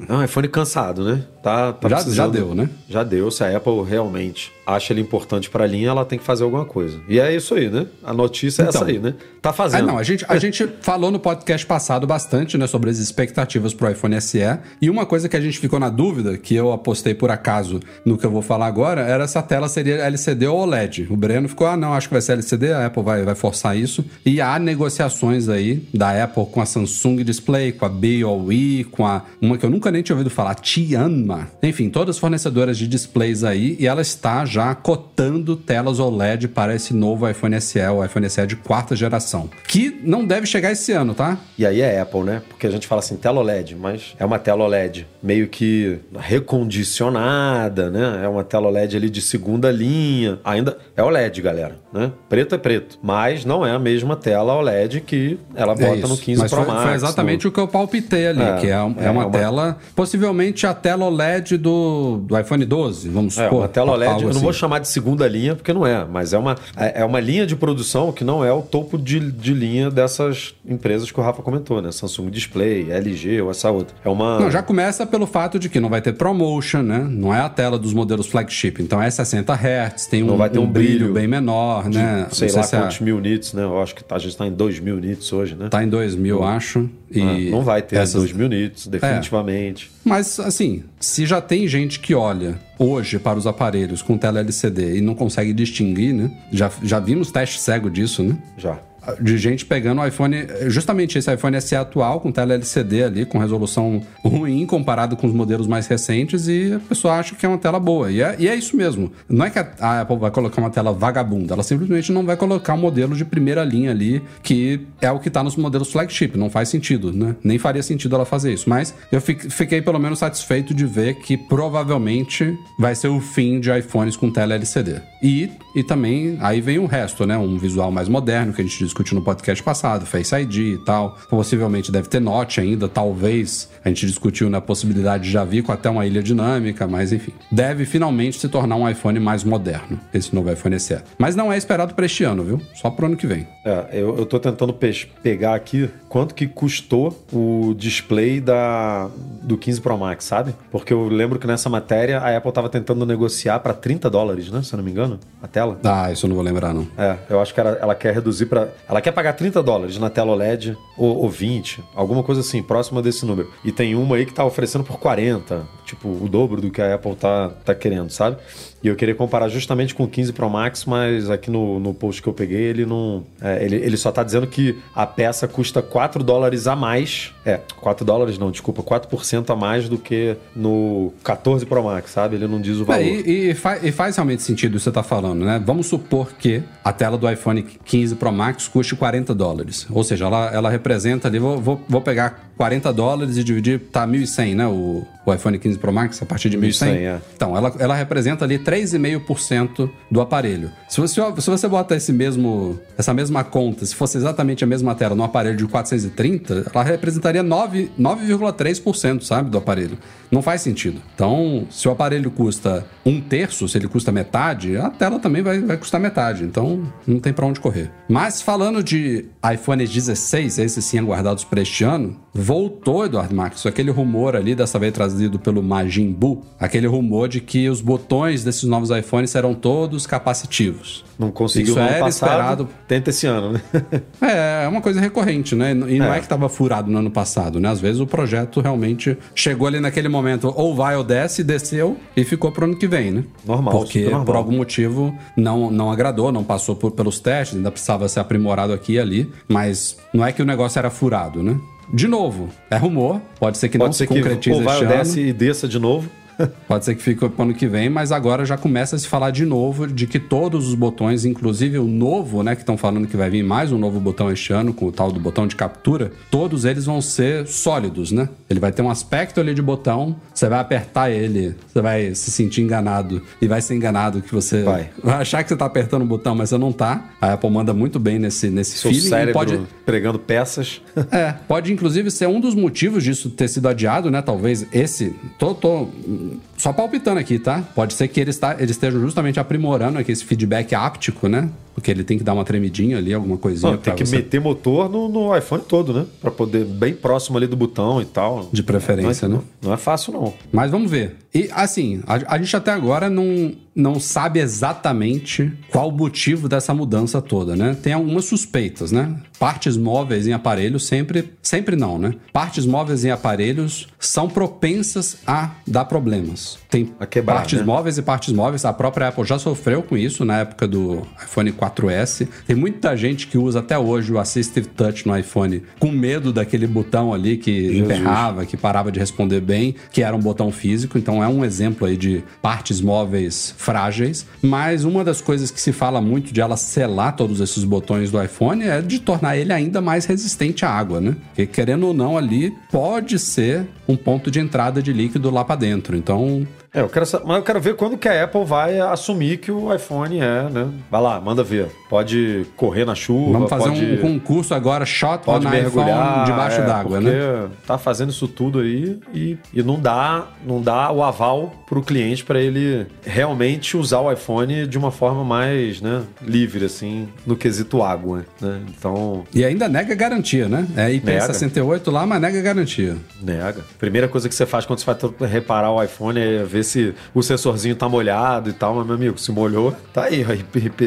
É um iPhone cansado, né? Tá, tá Já- já deu, né? Já deu. Se a Apple realmente acha ele importante pra linha, ela tem que fazer alguma coisa. E é isso aí, né? A notícia é Então. essa aí, né? Tá fazendo. não, a gente, a gente falou no podcast passado bastante, né, sobre as expectativas pro iPhone SE. E uma coisa que a gente ficou na dúvida, que eu apostei por acaso no que eu vou falar agora, era se a tela seria LCD ou OLED. O Breno ficou, ah, não, acho que vai ser LCD, a Apple vai, vai forçar isso. E há negociações aí da Apple com a Samsung Display, com a BOE, com a uma que eu nunca nem tinha ouvido falar, Tianma. Enfim, todas fornecedoras de displays aí, e ela está já cotando telas OLED para esse novo iPhone SE, o iPhone SE de quarta geração. Que não deve chegar esse ano, tá? E aí é Apple, né? Porque a gente fala assim, tela OLED, mas é uma tela OLED meio que recondicionada, né? É uma tela OLED ali de segunda linha. Ainda é OLED, galera, né? Preto é preto, mas não é a mesma tela OLED que ela É bota isso. no 15 Mas Pro foi, Max. foi exatamente no... o que eu palpitei ali, É, que é, um- é é uma, uma- tela, possivelmente a tela OLED do, do iPhone 12, vamos É, supor. uma tela OLED, eu não assim. vou chamar de segunda linha, porque não é, mas é uma, é é uma linha de produção que não é o topo de, de linha dessas empresas que o Rafa comentou, né? Samsung Display, LG ou essa outra. É uma. Não, já começa pelo fato de que não vai ter ProMotion, né? Não é a tela dos modelos flagship. Então é 60 Hz, tem um, Não vai ter um brilho bem menor, de, né? sei Não lá se é- quantos mil nits, né? Eu acho que tá- a gente tá em 2 mil nits hoje, né? Tá em 2000, acho. E Ah, não vai ter essas- 2 mil nits, definitivamente. Mas, assim, se já tem gente que olha hoje para os aparelhos com tela LCD e não consegue distinguir, né? Já, já vimos teste cego disso, né? Já. De gente pegando o iPhone, justamente esse iPhone SE atual, com tela LCD ali, com resolução ruim comparado com os modelos mais recentes, e a pessoa acha que é uma tela boa. E é, e é isso mesmo. Não é que a, Apple vai colocar uma tela vagabunda, ela simplesmente não vai colocar um modelo de primeira linha ali, que é o que tá nos modelos flagship. Não faz sentido, né? Nem faria sentido ela fazer isso. Mas eu fi- fiquei pelo menos satisfeito de ver que provavelmente vai ser o fim de iPhones com tela LCD. E, e também, aí vem o resto, né? Um visual mais moderno, que a gente discutiu no podcast passado, Face ID e tal. Possivelmente deve ter Note ainda, talvez. A gente discutiu na possibilidade de já vir com até uma ilha dinâmica, mas enfim. Deve finalmente se tornar um iPhone mais moderno, esse novo iPhone SE. Mas não é esperado para este ano, viu? Só pro ano que vem. É, eu, eu tô tentando pegar aqui quanto que custou o display da, do 15 Pro Max, sabe? Porque eu lembro que nessa matéria a Apple tava tentando negociar para 30 dólares, né? Se eu não me engano, a tela. Ah, isso eu não vou lembrar, não. É, eu acho que ela, ela quer reduzir para. Ela quer pagar 30 dólares na tela OLED ou, ou 20, alguma coisa assim, próxima desse número. E tem uma aí que tá oferecendo por 40, tipo, o dobro do que a Apple tá, tá querendo, sabe? E eu queria comparar justamente com o 15 Pro Max, mas aqui no, no post que eu peguei, ele não. é, ele, ele só tá dizendo que a peça custa 4 dólares a mais. É, 4 dólares não, desculpa, 4% a mais do que no 14 Pro Max, sabe? Ele não diz o valor. É, e, e fa- e faz realmente sentido isso que você está falando, né? Vamos supor que a tela do iPhone 15 Pro Max custe 40 dólares. Ou seja, ela, ela representa ali, vou, vou, vou pegar 40 dólares e dividir, tá 1.100, né? O, o iPhone 15 Pro Max a partir de 1.100. 1.100, é. Então, ela, ela representa ali 3,5% do aparelho. Se você, se você bota esse mesmo, essa mesma conta, se fosse exatamente a mesma tela no aparelho de 430, ela representaria 9 9,3%, sabe, do aparelho. Não faz sentido. Então, se o aparelho custa um terço, se ele custa metade, a tela também vai, vai custar metade. Então, não tem pra onde correr. Mas falando de iPhone 16, esses sim aguardados para este ano, voltou, Eduardo Marques, aquele rumor ali, dessa vez trazido pelo Majin Buu, aquele rumor de que os botões desses novos iPhones serão todos capacitivos. Não conseguiu Isso era passado, esperado. tenta esse ano, né? É, é uma coisa recorrente, né? E não É. é, que tava furado no ano passado, né? Às vezes o projeto realmente chegou ali naquele momento, ou vai ou desce, desceu e ficou pro ano que vem, né? Normal, Porque normal. por algum motivo não, não agradou, não passou por- pelos testes, ainda precisava ser aprimorado aqui e ali, mas não é que o negócio era furado, né? De novo, é rumor, pode ser que não Pode se ser que concretize ou vai este ou ano. desce e desça de novo. Pode ser que fique pro ano que vem, mas agora já começa a se falar de novo de que todos os botões, inclusive o novo, né, que estão falando que vai vir mais um novo botão este ano, com o tal do botão de captura, todos eles vão ser sólidos, né? Ele vai ter um aspecto ali de botão, você vai apertar ele, você vai se sentir enganado e vai ser enganado que você Vai. achar que você tá apertando o botão, mas você não tá. A Apple manda muito bem nesse, nesse Seu feeling cérebro pode pregando peças. é, pode inclusive ser um dos motivos disso ter sido adiado, né? Talvez esse. Tô, tô hum, só palpitando aqui, tá? Pode ser que eles, tá, eles estejam justamente aprimorando aqui esse feedback áptico, né? Porque ele tem que dar uma tremidinha ali, alguma coisinha. Não, tem que você- meter motor no, no iPhone todo, né? Pra poder bem próximo ali do botão e tal. De preferência, não é, né? Não é fácil, não. Mas vamos ver. E assim, a, a gente até agora não, não sabe exatamente qual o motivo dessa mudança toda, né? Tem algumas suspeitas, né? Partes móveis em aparelhos sempre. Sempre não, né? Partes móveis em aparelhos são propensas a dar problemas. Tem quebrar, partes né? móveis e partes móveis. A própria Apple já sofreu com isso na época do iPhone 4S. Tem muita gente que usa até hoje o Assistive Touch no iPhone com medo daquele botão ali que emperrava, que parava de responder bem, que era um botão físico. Então é um exemplo aí de partes móveis frágeis. Mas uma das coisas que se fala muito de ela selar todos esses botões do iPhone é de tornar ele ainda mais resistente à água, né? Porque querendo ou não, ali pode ser um ponto de entrada de líquido lá para dentro. Então também. É, eu quero, mas eu quero ver quando que a Apple vai assumir que o iPhone é, né? Vai lá, manda ver. Pode correr na chuva, Vamos fazer pode, um concurso agora, shot pode on mergulhar iPhone debaixo é, d'água, porque né? Tá fazendo isso tudo aí e, e não dá, não dá o aval pro cliente para ele realmente usar o iPhone de uma forma mais, né, livre assim, no quesito água, né? Então, E ainda nega garantia, né? É IP68 lá, mas nega garantia. Nega. Primeira coisa que você faz quando você vai reparar o iPhone é ver se o sensorzinho tá molhado e tal, mas, meu amigo, se molhou, tá aí, ó,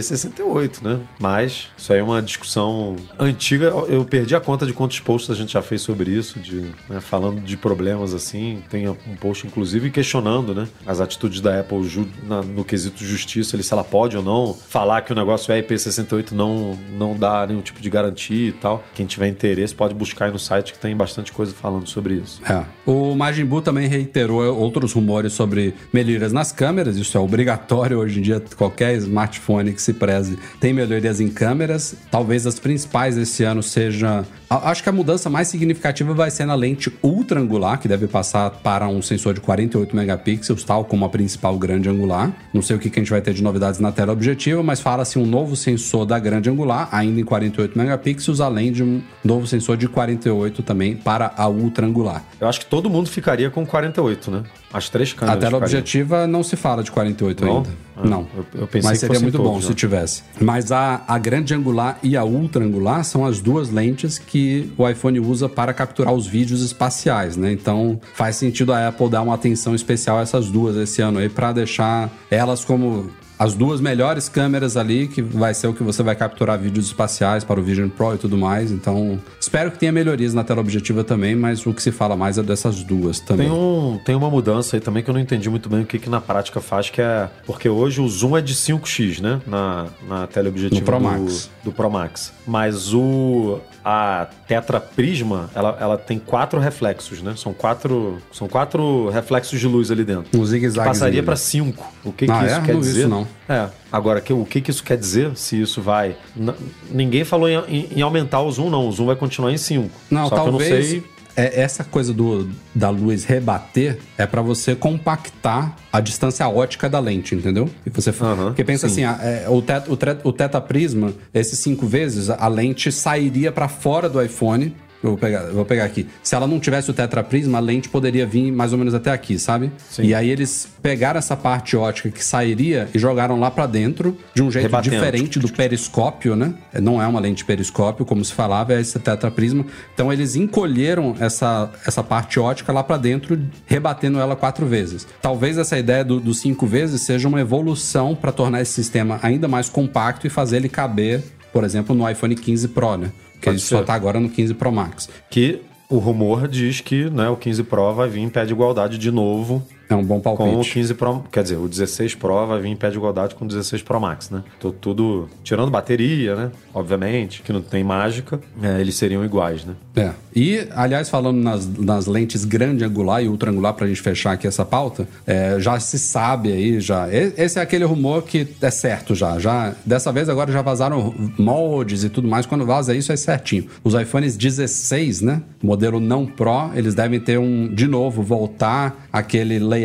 IP68, né? Mas isso aí é uma discussão antiga. Eu perdi a conta de quantos posts a gente já fez sobre isso, de, né, falando de problemas assim. Tem um post, inclusive, questionando né, as atitudes da Apple na- no quesito justiça, ele, se ela pode ou não falar que o negócio é IP68 não, não dá nenhum tipo de garantia e tal. Quem tiver interesse pode buscar aí no site que tem bastante coisa falando sobre isso. É. O Majin Buu também reiterou outros rumores sobre melhorias nas câmeras. Isso é obrigatório hoje em dia. Qualquer smartphone que se preze tem melhorias em câmeras. Talvez as principais esse ano seja. a- Acho que a mudança mais significativa vai ser na lente ultra angular, que deve passar para um sensor de 48 megapixels, tal como a principal grande angular. Não sei o que que a gente vai ter de novidades na tela objetiva, mas fala-se um novo sensor da grande angular, ainda em 48 megapixels, além de um novo sensor de 48 também para a ultra angular. Eu acho que todo mundo ficaria com 48, né? As três A câmeras. tela ficariam. Objetiva não se fala de 48 Não? ainda. Ah, não. eu- eu Mas seria muito bom todos, se né? tivesse. Mas a, a grande angular e a ultra angular são as duas lentes que o iPhone usa para capturar os vídeos espaciais, né? Então faz sentido a Apple dar uma atenção especial a essas duas esse ano aí para deixar elas como as duas melhores câmeras ali, que vai ser o que você vai capturar vídeos espaciais para o Vision Pro e tudo mais. Então, espero que tenha melhorias na tela objetiva também, mas o que se fala mais é dessas duas também. Tem, um, tem uma mudança aí também que eu não entendi muito bem o que, que na prática faz, que é. Porque hoje o zoom é de 5x, né? Na, na teleobjetiva No Pro do, Max. do Pro Max. Mas o. A Tetra Prisma, ela, ela tem quatro reflexos, né? São quatro, são quatro reflexos de luz ali dentro. Um zigue-zague. Passaria para 5. O que, que Ah, isso é? quer Não dizer? isso, não. É. Agora, que, o que, que isso quer dizer? Se isso vai. N- ninguém falou em, em- em aumentar o zoom, não. O zoom vai continuar em 5. Não, Só talvez. que eu não sei. é essa coisa do, da luz rebater é pra você compactar a distância ótica da lente, entendeu? E você, Aham, porque pensa sim. assim, a- é, o, tet, o, o tetaprisma, esses cinco vezes, a lente sairia pra fora do iPhone. Eu vou pegar, vou pegar aqui. Se ela não tivesse o tetraprisma, a lente poderia vir mais ou menos até aqui, sabe? Sim. E aí eles pegaram essa parte ótica que sairia e jogaram lá pra dentro de um jeito Rebatendo. diferente do periscópio, né? Não é uma lente periscópio, como se falava, é esse tetraprisma. Então eles encolheram essa, essa parte ótica lá pra dentro, rebatendo ela quatro vezes. Talvez essa ideia do, do cinco vezes seja uma evolução pra tornar esse sistema ainda mais compacto e fazer ele caber, por exemplo, no iPhone 15 Pro, né? Que Pode ele só ser. tá agora no 15 Pro Max. Que o rumor diz que né, o 15 Pro vai vir em pé de igualdade de novo É um bom com o palpite. 15 Pro. Quer dizer, o 16 Pro vai vir em pé de igualdade com o 16 Pro Max, né? Tô tudo. Tirando bateria, né? Obviamente, que não tem mágica, é, eles seriam iguais, né? É. E, aliás, falando nas, nas lentes grande angular e ultra angular, pra gente fechar aqui essa pauta, é, já se sabe aí, já. Esse é aquele rumor que é certo já. já dessa vez agora já vazaram moldes e tudo mais. Quando vaza isso é certinho. Os iPhones 16, né? Modelo não Pro, eles devem ter um, de novo, voltar aquele layout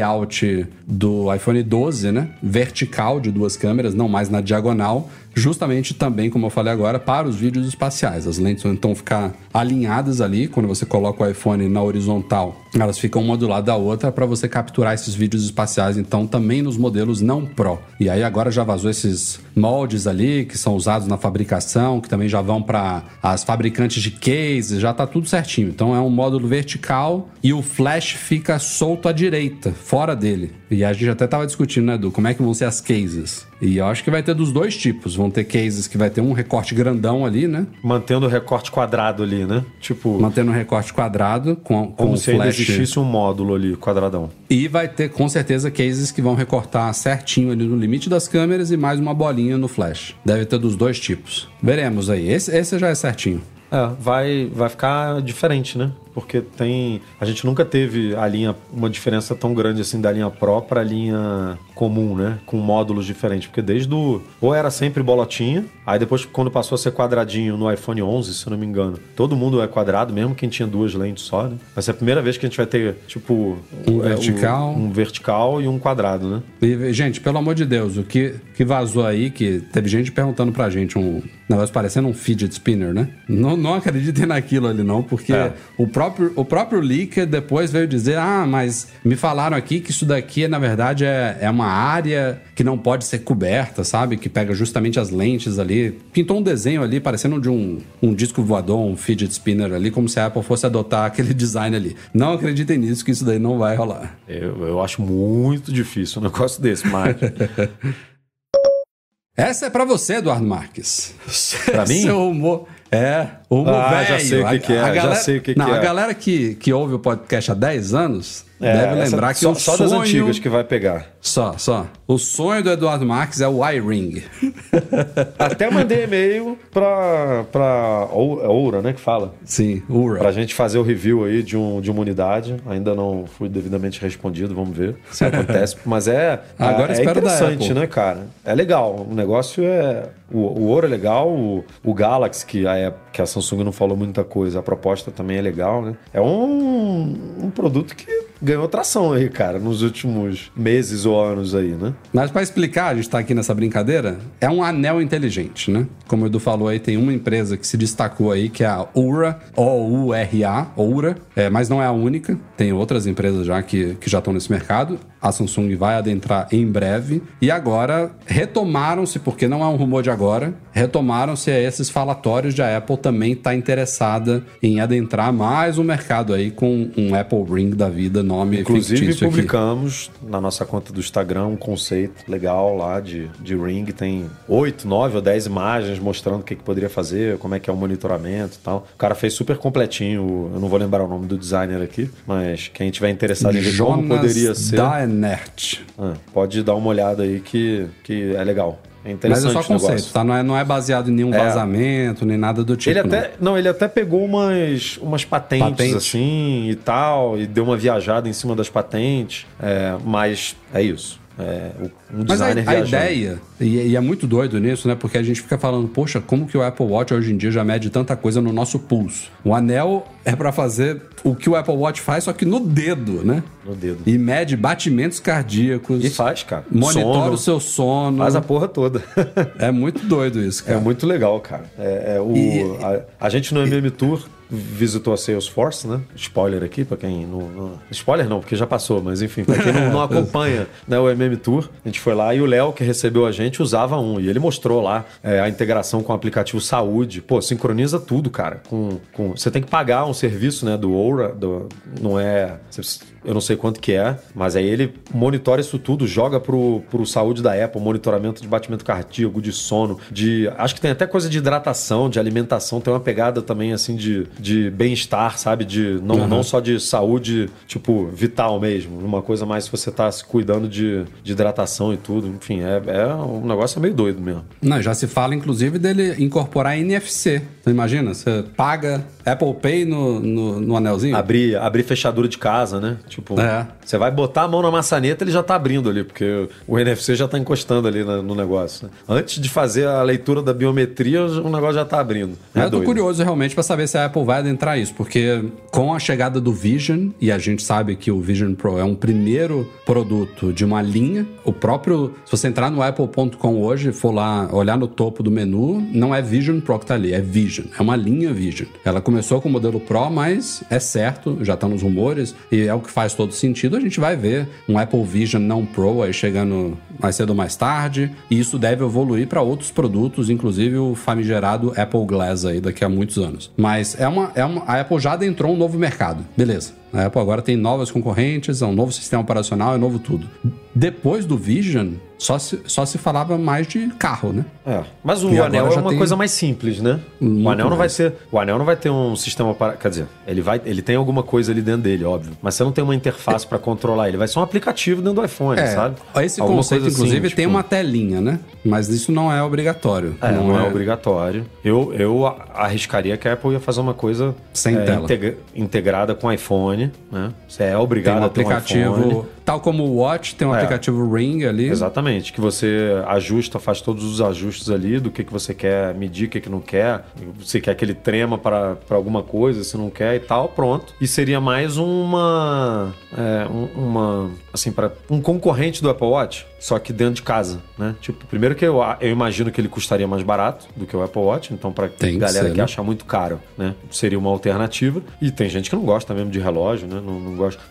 do iPhone 12, né? Vertical de duas câmeras, não mais na diagonal justamente também, como eu falei agora, para os vídeos espaciais. As lentes vão então ficar alinhadas ali, quando você coloca o iPhone na horizontal, elas ficam uma do lado da outra para você capturar esses vídeos espaciais, então também nos modelos não Pro. E aí agora já vazou esses moldes ali que são usados na fabricação, que também já vão para as fabricantes de cases, já tá tudo certinho. Então é um módulo vertical e o flash fica solto à direita, fora dele. E a gente até tava discutindo, né, Edu, como é que vão ser as cases. E eu acho que vai ter dos dois tipos. Vão ter cases que vai ter um recorte grandão ali, né? Mantendo o recorte quadrado ali, né? Tipo, Mantendo um recorte quadrado com, com como o se ainda flash. existisse um módulo ali, quadradão. E vai ter com certeza cases que vão recortar certinho ali no limite das câmeras e mais uma bolinha no flash. Deve ter dos dois tipos. Veremos aí. Esse, esse já é certinho. É, vai, vai ficar diferente, né? Porque tem. A gente nunca teve a linha, uma diferença tão grande assim da linha Pro para a linha comum, né? Com módulos diferentes. Porque desde o. Ou era sempre bolotinha, aí depois, quando passou a ser quadradinho no iPhone 11, se eu não me engano, todo mundo é quadrado, mesmo quem tinha duas lentes só, né? Vai ser a primeira vez que a gente vai ter, tipo. Um é, vertical. o- um vertical e um quadrado, né? E, gente, pelo amor de Deus, o que, que vazou aí, que teve gente perguntando pra gente, um negócio parecendo um fidget spinner, né? Não, não acreditem naquilo ali, não, porque É. o, próprio, o próprio leaker depois veio dizer: ah, mas me falaram aqui que isso daqui, na verdade, é, é uma área que não pode ser coberta, sabe? Que pega justamente as lentes ali. Pintou um desenho ali parecendo de um, um disco voador, um fidget spinner ali, como se a Apple fosse adotar aquele design ali. Não acreditem nisso, que isso daí não vai rolar. Eu, eu acho muito difícil um negócio desse, mas. Essa é pra você, Eduardo Marques. Pra mim? Seu humor. É, o humor Ah, já velho. sei o que A- que é, a já galera- sei o que Não, que a é. galera que, que ouve o podcast há 10 anos É, deve essa- lembrar que só, o só sonho... das antigas que vai pegar. Só, só. O sonho do Eduardo Marques é o iRing. Até mandei e-mail pra, pra é Oura, né, que fala. Sim, Ura. Pra gente fazer o review aí de, um, de uma unidade. Ainda não fui devidamente respondido, vamos ver se acontece. Mas é, Agora é da interessante, né, cara? É legal. O negócio é. O, o ouro é legal, o, o Galaxy, que a, que a Samsung não falou muita coisa, a proposta também é legal, né? É um, um produto que ganhou tração aí, cara, nos últimos meses ou anos aí, né? Mas pra explicar, a gente tá aqui nessa brincadeira, é um anel inteligente, né? Como o Edu falou aí, tem uma empresa que se destacou aí, que é a Ura, O-U-R-A, Oura, é, mas não é a única, tem outras empresas já que, que já estão nesse mercado. A Samsung vai adentrar em breve. E agora retomaram-se, porque não é um rumor de agora, retomaram-se a esses falatórios de a Apple também estar interessada em adentrar mais um mercado aí com um Apple Ring da vida, nome Inclusive, fictício aqui. publicamos na nossa conta do Instagram um conceito legal lá de, de Ring. Tem 8, 9 ou 10 imagens mostrando o que, que poderia fazer, como é que é o monitoramento e tal. O cara fez super completinho. Eu não vou lembrar o nome do designer aqui, mas quem tiver interessado em ver como poderia ser, Daenert. ah, pode dar uma olhada aí que, que é legal. É Mas interessante é só conceito, tá? Não é, não é baseado em nenhum É. vazamento, nem nada do tipo. Ele até, não, ele até pegou umas, umas patentes Patente. assim e tal, e deu uma viajada em cima das patentes, é, mas é isso. É, o- um Mas a, designer a ideia, e, e é muito doido nisso, né? Porque a gente fica falando, poxa, como que o Apple Watch hoje em dia já mede tanta coisa no nosso pulso? O anel é pra fazer o que o Apple Watch faz, só que no dedo, né? No dedo. E mede batimentos cardíacos. E faz, cara. Monitora Sono. o seu sono. Faz a porra toda. É muito doido isso, É cara. muito legal, cara. É, é o, E- a, a gente no MM Tour visitou a Salesforce, né? Spoiler aqui, pra quem não, não- Spoiler não, porque já passou, mas enfim, pra quem não, não acompanha né, o MM Tour, a gente foi lá e o Léo, que recebeu a gente, usava um. E ele mostrou lá é, a integração com o aplicativo Saúde. Pô, sincroniza tudo, cara. Com, com, você tem que pagar um serviço, né? Do Oura, do, não é. Eu não sei quanto que é, mas aí ele monitora isso tudo, joga pro, pro saúde da Apple, monitoramento de batimento cardíaco, de sono, de. Acho que tem até coisa de hidratação, de alimentação, tem uma pegada também assim de, de bem-estar, sabe? De não, Uhum. não só de saúde, tipo, vital mesmo. Uma coisa mais se você tá se cuidando de, de hidratação e tudo. Enfim, é, é um negócio meio doido mesmo. Não, já se fala, inclusive, dele incorporar NFC. Você imagina? Você paga Apple Pay no, no, no anelzinho? Abrir, abrir fechadura de casa, né? Tipo, É. você vai botar a mão na maçaneta, ele já tá abrindo ali, porque o NFC já tá encostando ali na- no negócio. né? Antes de fazer a leitura da biometria, o negócio já tá abrindo. É eu tô doido. curioso realmente pra saber se a Apple vai adentrar isso, porque com a chegada do Vision, e a gente sabe que o Vision Pro é um primeiro produto de uma linha, o próprio. Se você entrar no apple.com hoje for lá olhar no topo do menu, não é Vision Pro que tá ali, é Vision. É uma linha Vision. Ela começou com o modelo Pro, mas é certo, já tá nos rumores, e é o que faz todo sentido. A gente vai ver um Apple Vision não Pro aí chegando mais cedo ou mais tarde, e isso deve evoluir para outros produtos, inclusive o famigerado Apple Glass aí daqui a muitos anos. Mas é uma, é uma, a Apple já adentrou um novo mercado, beleza. A Apple agora tem novas concorrentes, é um novo sistema operacional, é novo tudo. Depois do Vision, só se, só se falava mais de carro, né? É. Mas o E anel é uma tem- coisa mais simples, né? o Muito anel não vai mais. ser, o anel não vai ter um sistema para, quer dizer, ele vai, ele tem alguma coisa ali dentro dele, óbvio, mas você não tem uma interface para controlar ele, vai ser um aplicativo dentro do iPhone, sabe? É, Esse Alguma conceito, assim, inclusive, tem tipo- uma telinha, né? Mas isso não é obrigatório. É, não, é, obrigatório. Eu, eu arriscaria que a Apple ia fazer uma coisa Sem é, tela. integra- integrada com iPhone, né? Você é obrigado um a ter um aplicativo, iPhone. tal como o Watch, tem um É. aplicativo Ring ali. Exatamente, que você ajusta, faz todos os ajustes ali do que, que você quer medir, o que, que não quer. Você quer que ele trema para alguma coisa, se não quer e tal, pronto. E seria mais uma. é, um- uma. Assim, para um concorrente do Apple Watch, só que dentro de casa, né? Tipo, primeiro que eu, eu imagino que ele custaria mais barato do que o Apple Watch, então para Tem que galera ser, que né? achar muito caro, né? Seria uma alternativa. E tem gente que não gosta mesmo de relógio, né? Não, não gosta.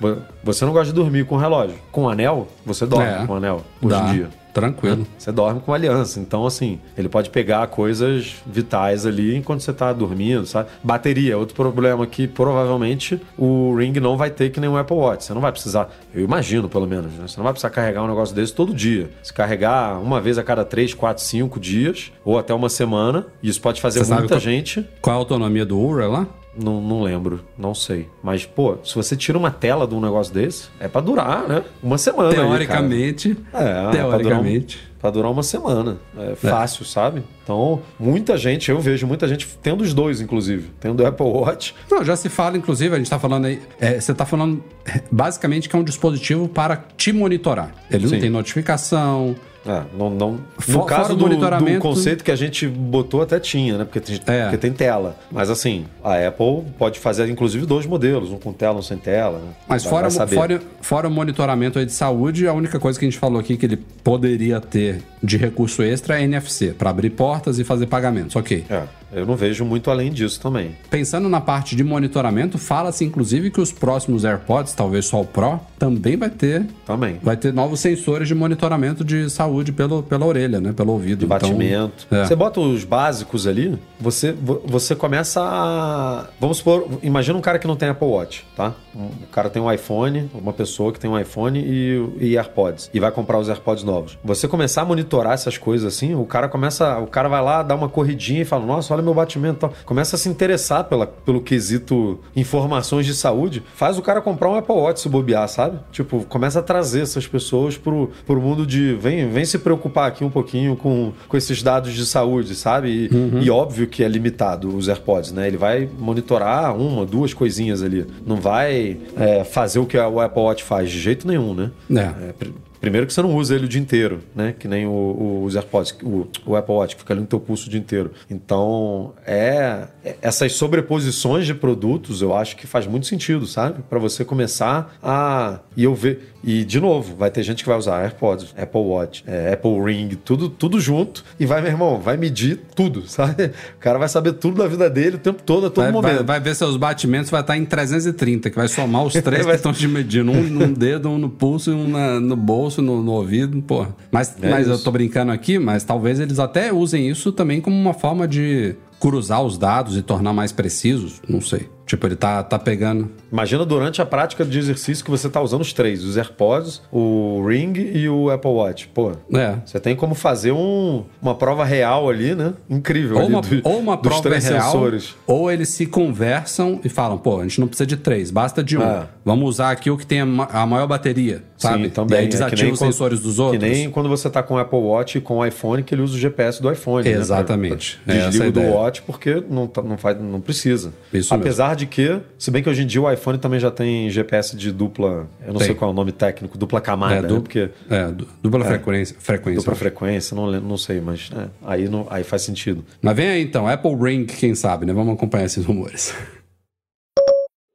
Você não gosta de dormir com relógio. Com anel, você dorme É. com anel hoje Dá. em dia. Tranquilo. Você dorme com aliança. Então, assim, ele pode pegar coisas vitais ali enquanto você tá dormindo, sabe? Bateria, outro problema que provavelmente o Ring não vai ter que nem o Apple Watch. Você não vai precisar, eu imagino pelo menos, né? Você não vai precisar carregar um negócio desse todo dia. Se carregar uma vez a cada 3, 4, 5 dias, ou até uma semana, isso pode fazer Você muita qual- gente. Qual a autonomia do Ura lá? Não, não lembro, não sei. Mas, pô, se você tira uma tela de um negócio desse, é pra durar, né? Uma semana. aí. Teoricamente. É, teoricamente. Pra durar, um- uma semana. É fácil, sabe? Então, muita gente, eu vejo muita gente tendo os dois, inclusive. Tendo o Apple Watch. Não, já se fala, inclusive, a gente tá falando aí. é, você tá falando é, basicamente que é um dispositivo para te monitorar. Ele Sim. não tem notificação. É, não, não, no fora caso do, monitoramento- do conceito que a gente botou até tinha, né? Porque tem, É. porque tem tela. Mas assim, a Apple pode fazer inclusive dois modelos, um com tela, um sem tela. Né? Mas Vai- fora, vai fora, fora o monitoramento aí de saúde, a única coisa que a gente falou aqui que ele poderia ter de recurso extra é NFC, para abrir portas e fazer pagamentos. Ok. É, eu não vejo muito além disso também. Pensando na parte de monitoramento, fala-se inclusive que os próximos AirPods, talvez só o Pro, também vai ter Também. vai ter novos sensores de monitoramento de saúde pelo, pela orelha, né? Pelo ouvido. de batimento. Então, é. Você bota os básicos ali, você, vo- você começa a. Vamos supor, imagina um cara que não tem Apple Watch, tá? Um o cara tem um iPhone, uma pessoa que tem um iPhone e, e AirPods, e vai comprar os AirPods novos. Você começar a monitorar essas coisas assim, o cara começa. O cara vai lá, dá uma corridinha e fala: Nossa, olha meu batimento e tal. Começa a se interessar pela, pelo quesito informações de saúde, faz o cara comprar um Apple Watch se bobear, sabe? Tipo, começa a trazer essas pessoas pro, pro mundo de. Vem, vem se preocupar aqui um pouquinho com, com esses dados de saúde, sabe? E, Uhum. e óbvio que é limitado os AirPods, né? Ele vai monitorar uma, duas coisinhas ali. Não vai é, fazer o que o Apple Watch faz de jeito nenhum, né? É. É, Primeiro que você não usa ele o dia inteiro, né? Que nem o, o, os AirPods, o, o Apple Watch, que fica ali no teu pulso o dia inteiro. Então, é, é- essas sobreposições de produtos, eu acho que faz muito sentido, sabe? Para você começar a e eu ver e de novo, vai ter gente que vai usar AirPods, Apple Watch, é, Apple Ring, tudo tudo junto e vai, meu irmão, vai medir tudo, sabe? O cara vai saber tudo da vida dele o tempo todo, a todo Vai, momento. vai- vai ver seus batimentos, vai estar em 330, que vai somar os três que Vai- estão te medindo. Um dedo, um no pulso, um na- no bolso, no, no ouvido, porra. Mas, É mas eu tô brincando aqui, mas talvez eles até usem isso também como uma forma de cruzar os dados e tornar mais precisos. Não sei. Tipo, ele tá, tá pegando. Imagina durante a prática de exercício que você tá usando os três, os AirPods, o Ring e o Apple Watch. Pô, É. você tem como fazer um- uma prova real ali, né? Incrível Ou ali uma, do- ou uma dos prova três real, sensores. ou eles se conversam e falam, pô, a gente não precisa de três, basta de um. É. Vamos usar aqui o que tem a, ma- a maior bateria, sabe? Sim, também. E aí É desativa nem os quando- sensores dos outros. Que nem quando você tá com o Apple Watch e com o iPhone, que ele usa o GPS do iPhone. né? Exatamente. É a Desliga do. Watch porque não, tá- não, faz, não precisa. Isso Apesar de que, se bem que hoje em dia o iPhone também já tem GPS de dupla, eu não Tem. sei qual é o nome técnico, dupla camada, É, né? du- Porque é, du- dupla frequência. frequência. dupla frequência, não, não sei, mas é, aí, não, aí faz sentido. Mas vem aí então, Apple Ring, quem sabe, né? Vamos acompanhar esses rumores.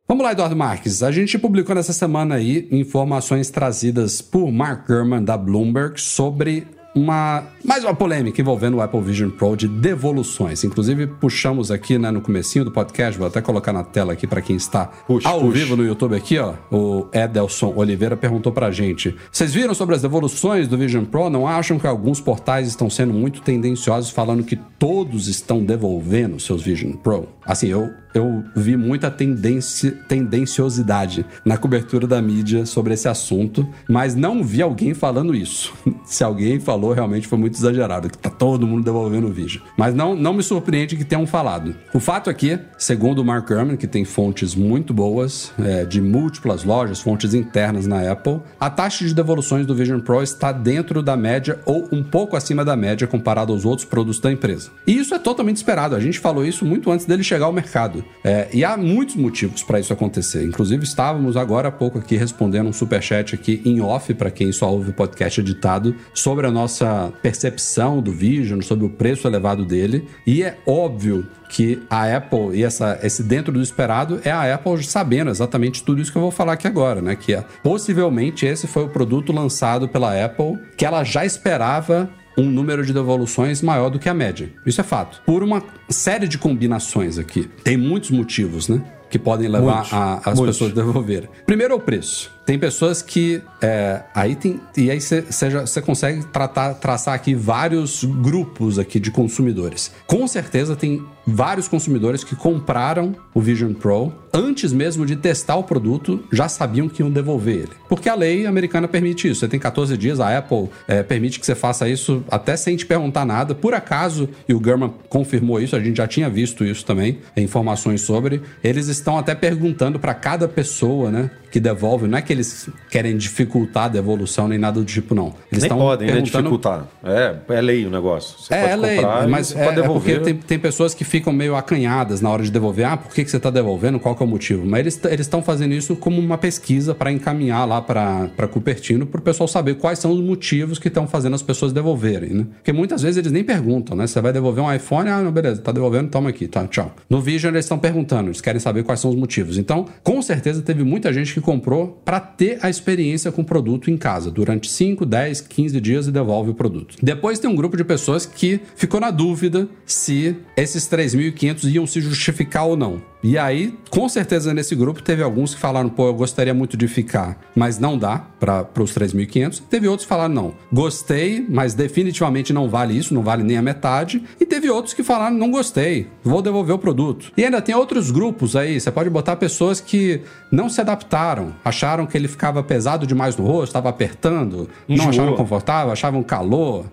Vamos lá, Eduardo Marques. A gente publicou nessa semana aí informações trazidas por Mark Gurman da Bloomberg sobre uma mais uma polêmica envolvendo o Apple Vision Pro de devoluções. Inclusive puxamos aqui, né, no comecinho do podcast, vou até colocar na tela aqui para quem está Puxa, ao puxa. vivo no YouTube aqui, ó. O Edelson Oliveira perguntou pra gente: "Vocês viram sobre as devoluções do Vision Pro? Não acham que alguns portais estão sendo muito tendenciosos falando que todos estão devolvendo seus Vision Pro?" Assim, eu eu vi muita tendência, tendenciosidade na cobertura da mídia sobre esse assunto, mas não vi alguém falando isso. Se alguém falou, realmente foi muito exagerado, que tá todo mundo devolvendo o Vision. Mas não, não me surpreende que tenham falado. O fato aqui, segundo o Mark Gurman, que tem fontes muito boas, é, de múltiplas lojas, fontes internas na Apple, a taxa de devoluções do Vision Pro está dentro da média ou um pouco acima da média comparado aos outros produtos da empresa. E isso é totalmente esperado. A gente falou isso muito antes dele chegar ao mercado. É, e há muitos motivos para isso acontecer. Inclusive, estávamos agora há pouco aqui respondendo um superchat aqui em off, para quem só ouve podcast editado, sobre a nossa percepção do Vision, sobre o preço elevado dele. E é óbvio que a Apple e essa, esse dentro do esperado é a Apple sabendo exatamente tudo isso que eu vou falar aqui agora, né? Que é, possivelmente esse foi o produto lançado pela Apple que ela já esperava um número de devoluções maior do que a média. Isso é fato. Por uma série de combinações aqui. Tem muitos motivos, né? Que podem levar a- as Muitos. pessoas a devolverem. Primeiro é o preço. Tem pessoas que. é, aí tem. E aí você consegue tratar, traçar aqui vários grupos aqui de consumidores. Com certeza tem vários consumidores que compraram o Vision Pro antes mesmo de testar o produto, já sabiam que iam devolver ele. Porque a lei americana permite isso. Você tem 14 dias, a Apple é, permite que você faça isso até sem te perguntar nada. Por acaso, e o Gurman confirmou isso, a gente já tinha visto isso também, informações sobre. Eles estão até perguntando para cada pessoa, né, que devolve. Não é que eles querem dificultar a devolução nem nada do tipo, não. Eles Nem podem, né? perguntando Dificultar. É, é lei o negócio. Você é, pode é lei, mas é, é porque tem, tem pessoas que ficam meio acanhadas na hora de devolver. Ah, por que, que você está devolvendo? Qual que é o motivo? Mas eles estão fazendo isso como uma pesquisa para encaminhar lá para Cupertino, para o pessoal saber quais são os motivos que estão fazendo as pessoas devolverem, né? Porque muitas vezes eles nem perguntam, né? Você vai devolver um iPhone, ah, não, beleza, tá devolvendo, toma aqui, tá, tchau. No Vision eles estão perguntando, eles querem saber quais são os motivos. Então, com certeza teve muita gente que comprou para ter a experiência com o produto em casa durante 5, 10, 15 dias e devolve o produto. Depois tem um grupo de pessoas que ficou na dúvida se esses 3.500 iam se justificar ou não. E aí, com certeza nesse grupo teve alguns que falaram, pô, eu gostaria muito de ficar, mas não dá para os 3.500. Teve outros que falaram, não, gostei, mas definitivamente não vale isso, não vale nem a metade. E teve outros que falaram, não gostei, vou devolver o produto. E ainda tem outros grupos aí, você pode botar pessoas que não se adaptaram, acharam que ele ficava pesado demais no rosto, estava apertando, não Enjoou. acharam confortável, achavam calor.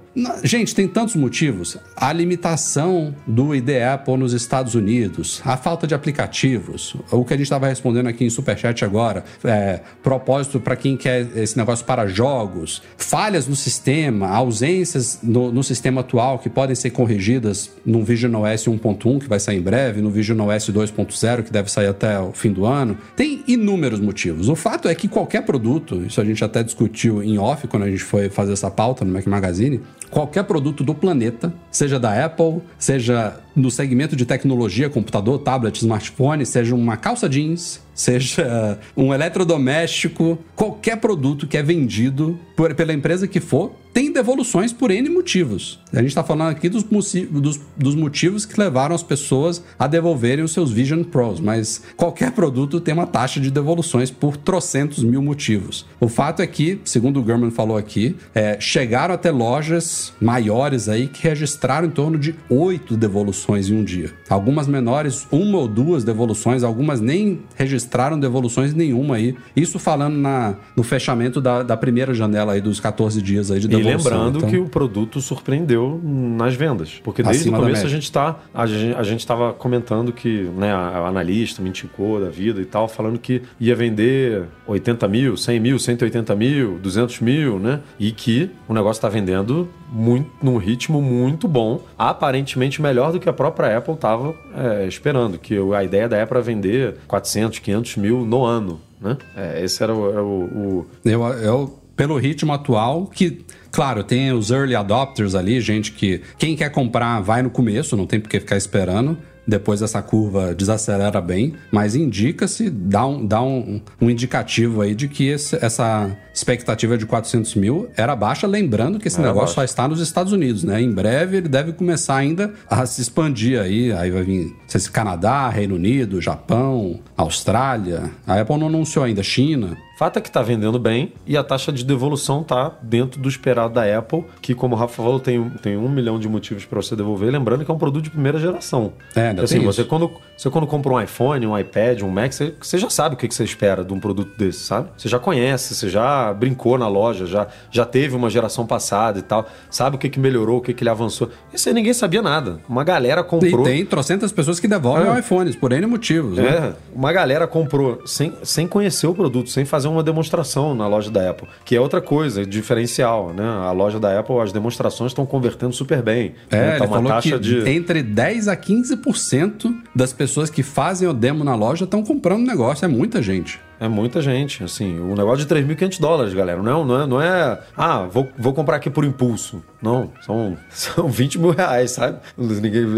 Gente, tem tantos motivos. A limitação do ID Apple nos Estados Unidos, a falta de aplicativos, o que a gente estava respondendo aqui em Superchat agora, é, propósito para quem quer esse negócio para jogos, falhas no sistema, ausências no, no sistema atual que podem ser corrigidas no Vision OS 1.1, que vai sair em breve, no Vision OS 2.0, que deve sair até o fim do ano. Tem inúmeros motivos. O fato é que qualquer produto, isso a gente até discutiu em off quando a gente foi fazer essa pauta no Mac Magazine, qualquer produto do planeta, seja da Apple, seja no segmento de tecnologia, computador, tablet, smartphone, seja uma calça jeans, seja um eletrodoméstico, qualquer produto que é vendido por, pela empresa que for, tem devoluções por N motivos. A gente está falando aqui dos, dos, dos, motivos que levaram as pessoas a devolverem os seus Vision Pros, mas qualquer produto tem uma taxa de devoluções por trocentos mil motivos. O fato é que, segundo o German falou aqui, é, chegaram até lojas maiores aí que registraram em torno de oito devoluções em um dia. Algumas menores, uma ou duas devoluções, algumas nem registraram devoluções nenhuma aí. Isso falando na, no fechamento da, da primeira janela aí dos 14 dias aí de devolução. E lembrando então... que o produto surpreendeu nas vendas. Porque desde Acima o começo a gente tá. A gente, estava comentando que né, a, analista me indicou da vida e tal, falando que ia vender 80 mil, 100 mil, 180 mil, 200 mil, né? E que o negócio está vendendo muito, num ritmo muito bom, aparentemente melhor do que a própria Apple estava é, esperando. Que a ideia da Apple era vender 400, 500 mil no ano. Né? É, esse era o. Era o, o... Eu, eu, pelo ritmo atual, que Claro, tem os early adopters ali, gente que quem quer comprar vai no começo, não tem por que ficar esperando. Depois essa curva desacelera bem, mas indica-se, dá, um, dá um, um, indicativo aí de que esse, essa expectativa de 400 mil era baixa, lembrando que esse era negócio só está nos Estados Unidos, né? Em breve ele deve começar ainda a se expandir aí, aí vai vir se Canadá, Reino Unido, Japão, Austrália. A Apple não anunciou ainda, China. Fato é que está vendendo bem e a taxa de devolução está dentro do esperado da Apple, que, como o Rafa falou, tem, tem um milhão de motivos para você devolver. Lembrando que é um produto de primeira geração. É, ainda assim, você isso. quando, você quando compra um iPhone, um iPad, um Mac, você, você já sabe o que, que você espera de um produto desse, sabe? Você já conhece, você já brincou na loja, já, já teve uma geração passada e tal, sabe o que, que melhorou, o que, que ele avançou. Isso aí ninguém sabia nada. Uma galera comprou. E tem trocentas pessoas que devolvem é. iPhones por N motivos. Né? É, uma galera comprou sem, sem conhecer o produto, sem fazer uma demonstração na loja da Apple, que é outra coisa, diferencial, né? A loja da Apple, as demonstrações estão convertendo super bem. É, né? tá uma taxa de entre 10 a 15% das pessoas que fazem o demo na loja estão comprando negócio, é muita gente. É muita gente, assim, um negócio de 3.500 dólares, galera. Não é, não é, não é ah, vou, vou comprar aqui por impulso. Não, são, são 20 mil reais, sabe?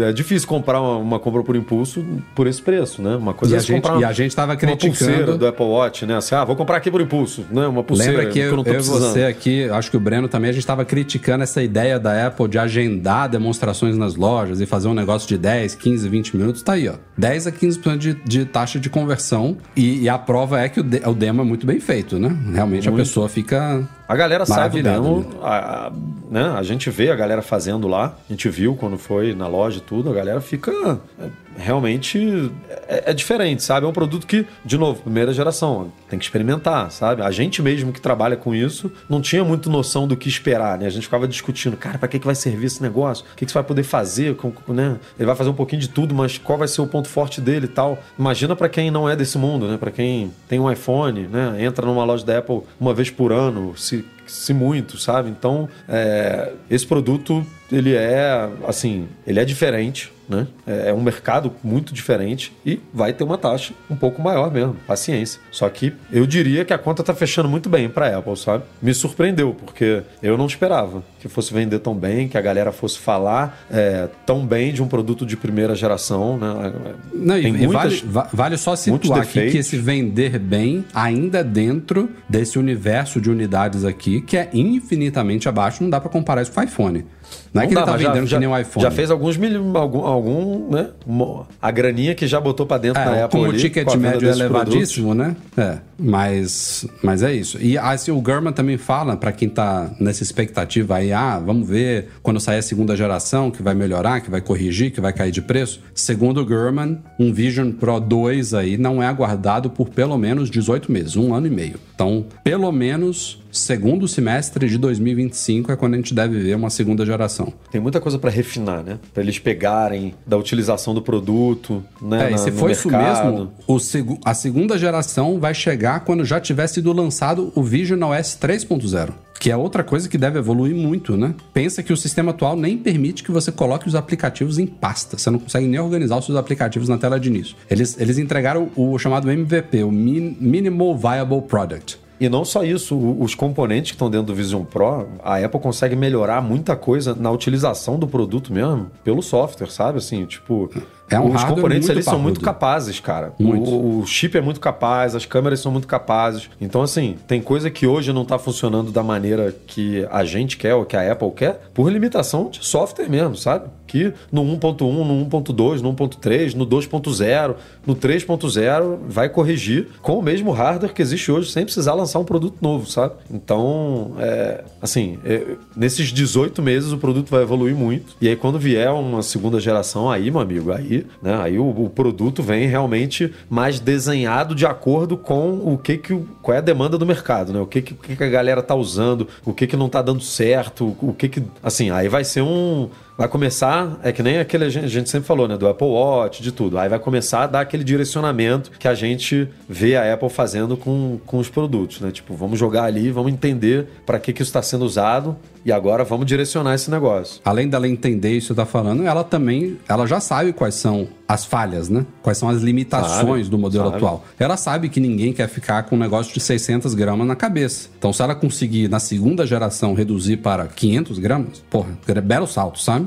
É difícil comprar uma, uma compra por impulso por esse preço, né? Uma coisa e é a gente, comprar E a gente tava criticando... Uma pulseira do Apple Watch, né? Assim, ah, vou comprar aqui por impulso, né? Uma pulseira Lembra que, eu, eu não tô eu precisando. você aqui, acho que o Breno também, a gente tava criticando essa ideia da Apple de agendar demonstrações nas lojas e fazer um negócio de 10, 15, 20 minutos. Tá aí, ó. 10 a 15% de, de taxa de conversão e, e, a prova é que o, de, o demo é muito bem feito, né? Realmente muito. a pessoa fica a galera sabe mesmo, a, a, né? a gente vê a galera fazendo lá, a gente viu quando foi na loja e tudo, a galera fica é, realmente é, é, diferente, sabe? É um produto que, de novo, primeira geração, tem que experimentar, sabe? A gente mesmo que trabalha com isso não tinha muito noção do que esperar, né? A gente ficava discutindo, cara, para que, que vai servir esse negócio? O que, que você vai poder fazer? Com, né? Ele vai fazer um pouquinho de tudo, mas qual vai ser o ponto forte dele e tal? Imagina para quem não é desse mundo, né? Para quem tem um iPhone, né? Entra numa loja da Apple uma vez por ano, se se muito, sabe? Então, é, esse produto ele é assim, ele é diferente, né? É, é um mercado muito diferente e vai ter uma taxa um pouco maior mesmo, paciência. Só que eu diria que a conta tá fechando muito bem para Apple, sabe? Me surpreendeu porque eu não esperava que fosse vender tão bem, que a galera fosse falar é, tão bem de um produto de primeira geração, né? Não, Tem e muitas, vale, vale só situar aqui que esse vender bem ainda dentro desse universo de unidades aqui que é infinitamente abaixo, não dá para comparar isso com o iPhone. Não, é que dá, ele tá vendendo já, que nem um iPhone. Já fez alguns milhões, algum, algum, né? A graninha que já botou para dentro é, da Apple. Como o ticket médio é elevadíssimo, produtos. né? É, mas, mas é isso. E assim, o German também fala, para quem tá nessa expectativa aí, ah, vamos ver quando sair a segunda geração, que vai melhorar, que vai corrigir, que vai cair de preço. Segundo o German, um Vision Pro 2 aí não é aguardado por pelo menos 18 meses, um ano e meio. Então, pelo menos segundo semestre de 2025 é quando a gente deve ver uma segunda geração. Tem muita coisa pra refinar, né? Pra eles pegarem da utilização do produto, né? É, e na- se for isso mesmo, o segu- a segunda geração vai chegar quando já tiver sido lançado o Vision OS 3.0. Que é outra coisa que deve evoluir muito, né? Pensa que o sistema atual nem permite que você coloque os aplicativos em pasta. Você não consegue nem organizar os seus aplicativos na tela de início. Eles, eles entregaram o chamado MVP, o Min- Minimal Viable Product. E não só isso, os componentes que estão dentro do Vision Pro, a Apple consegue melhorar muita coisa na utilização do produto mesmo, pelo software, sabe? Assim, tipo, É um os componentes ali são muito capazes, cara. Muito. O, o chip é muito capaz, as câmeras são muito capazes. Então, assim, tem coisa que hoje não tá funcionando da maneira que a gente quer ou que a Apple quer, por limitação de software mesmo, sabe? Que no 1.1, no 1.2, no 1.3, no 2.0, no 3.0 vai corrigir com o mesmo hardware que existe hoje, sem precisar lançar um produto novo, sabe? Então, é, assim, é, nesses 18 meses o produto vai evoluir muito. E aí, quando vier uma segunda geração, aí, meu amigo, aí, né, aí o, o produto vem realmente mais desenhado de acordo com o que que qual é a demanda do mercado, né? O que que, o que que a galera tá usando, o que que não tá dando certo, o que que, assim, aí vai ser um Vai começar, é que nem aquele a gente, a gente sempre falou, né? Do Apple Watch, de tudo. Aí vai começar a dar aquele direcionamento que a gente vê a Apple fazendo com, com os produtos, né? Tipo, vamos jogar ali, vamos entender para que, que isso está sendo usado e agora vamos direcionar esse negócio. Além dela entender isso que você tá falando, ela também, ela já sabe quais são as falhas, né? Quais são as limitações Sabe, do modelo sabe. atual. Ela sabe que ninguém quer ficar com um negócio de 600 gramas na cabeça. Então, se ela conseguir, na segunda geração, reduzir para 500 gramas, porra, é belo salto, sabe?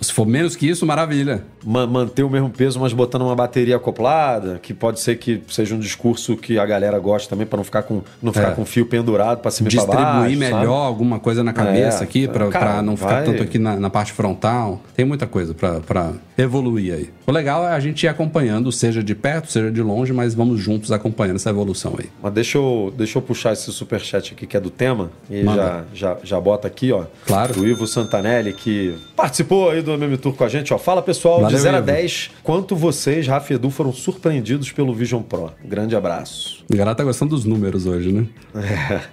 Se for menos que isso, maravilha. Ma- manter o mesmo peso, mas botando uma bateria acoplada, que pode ser que seja um discurso que a galera goste também, para não ficar com não ficar É. com fio pendurado para cima pra Distribuir baixo. melhor sabe? alguma coisa na cabeça É, aqui, pra não ficar vai- tanto aqui na, na parte frontal. Tem muita coisa pra, pra evoluir aí. O legal é a gente ir acompanhando, seja de perto, seja de longe, mas vamos juntos acompanhando essa evolução aí. Mas deixa eu, deixa eu puxar esse superchat aqui que é do tema. E Manda. já, já, já bota aqui, ó. Claro. Do Ivo Santanelli, que participou aí do MM Tour com a gente, ó. Fala pessoal, Valeu, de 0 a Ivo. 10, quanto vocês, Rafa e Edu, foram surpreendidos pelo Vision Pro? Grande abraço. A galera tá gostando dos números hoje, né?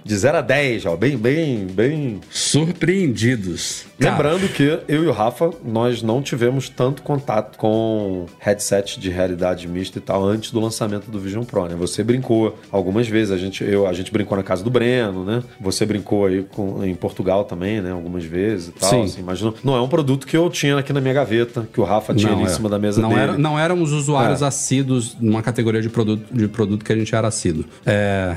De 0 a 10, ó. Bem, bem, bem. Surpreendidos. Lembrando que eu e o Rafa, nós não tivemos tanto contato com headset de realidade mista e tal antes do lançamento do Vision Pro, né? Você brincou algumas vezes, a gente, eu, a gente brincou na casa do Breno, né? Você brincou aí com, em Portugal também, né? Algumas vezes e tal. Sim. Assim, mas não, não é um produto que eu tinha aqui na minha gaveta, que o Rafa tinha ali em é. cima da mesa não dele. Era, não éramos usuários É. assíduos numa categoria de produto, de produto que a gente era assíduo. É...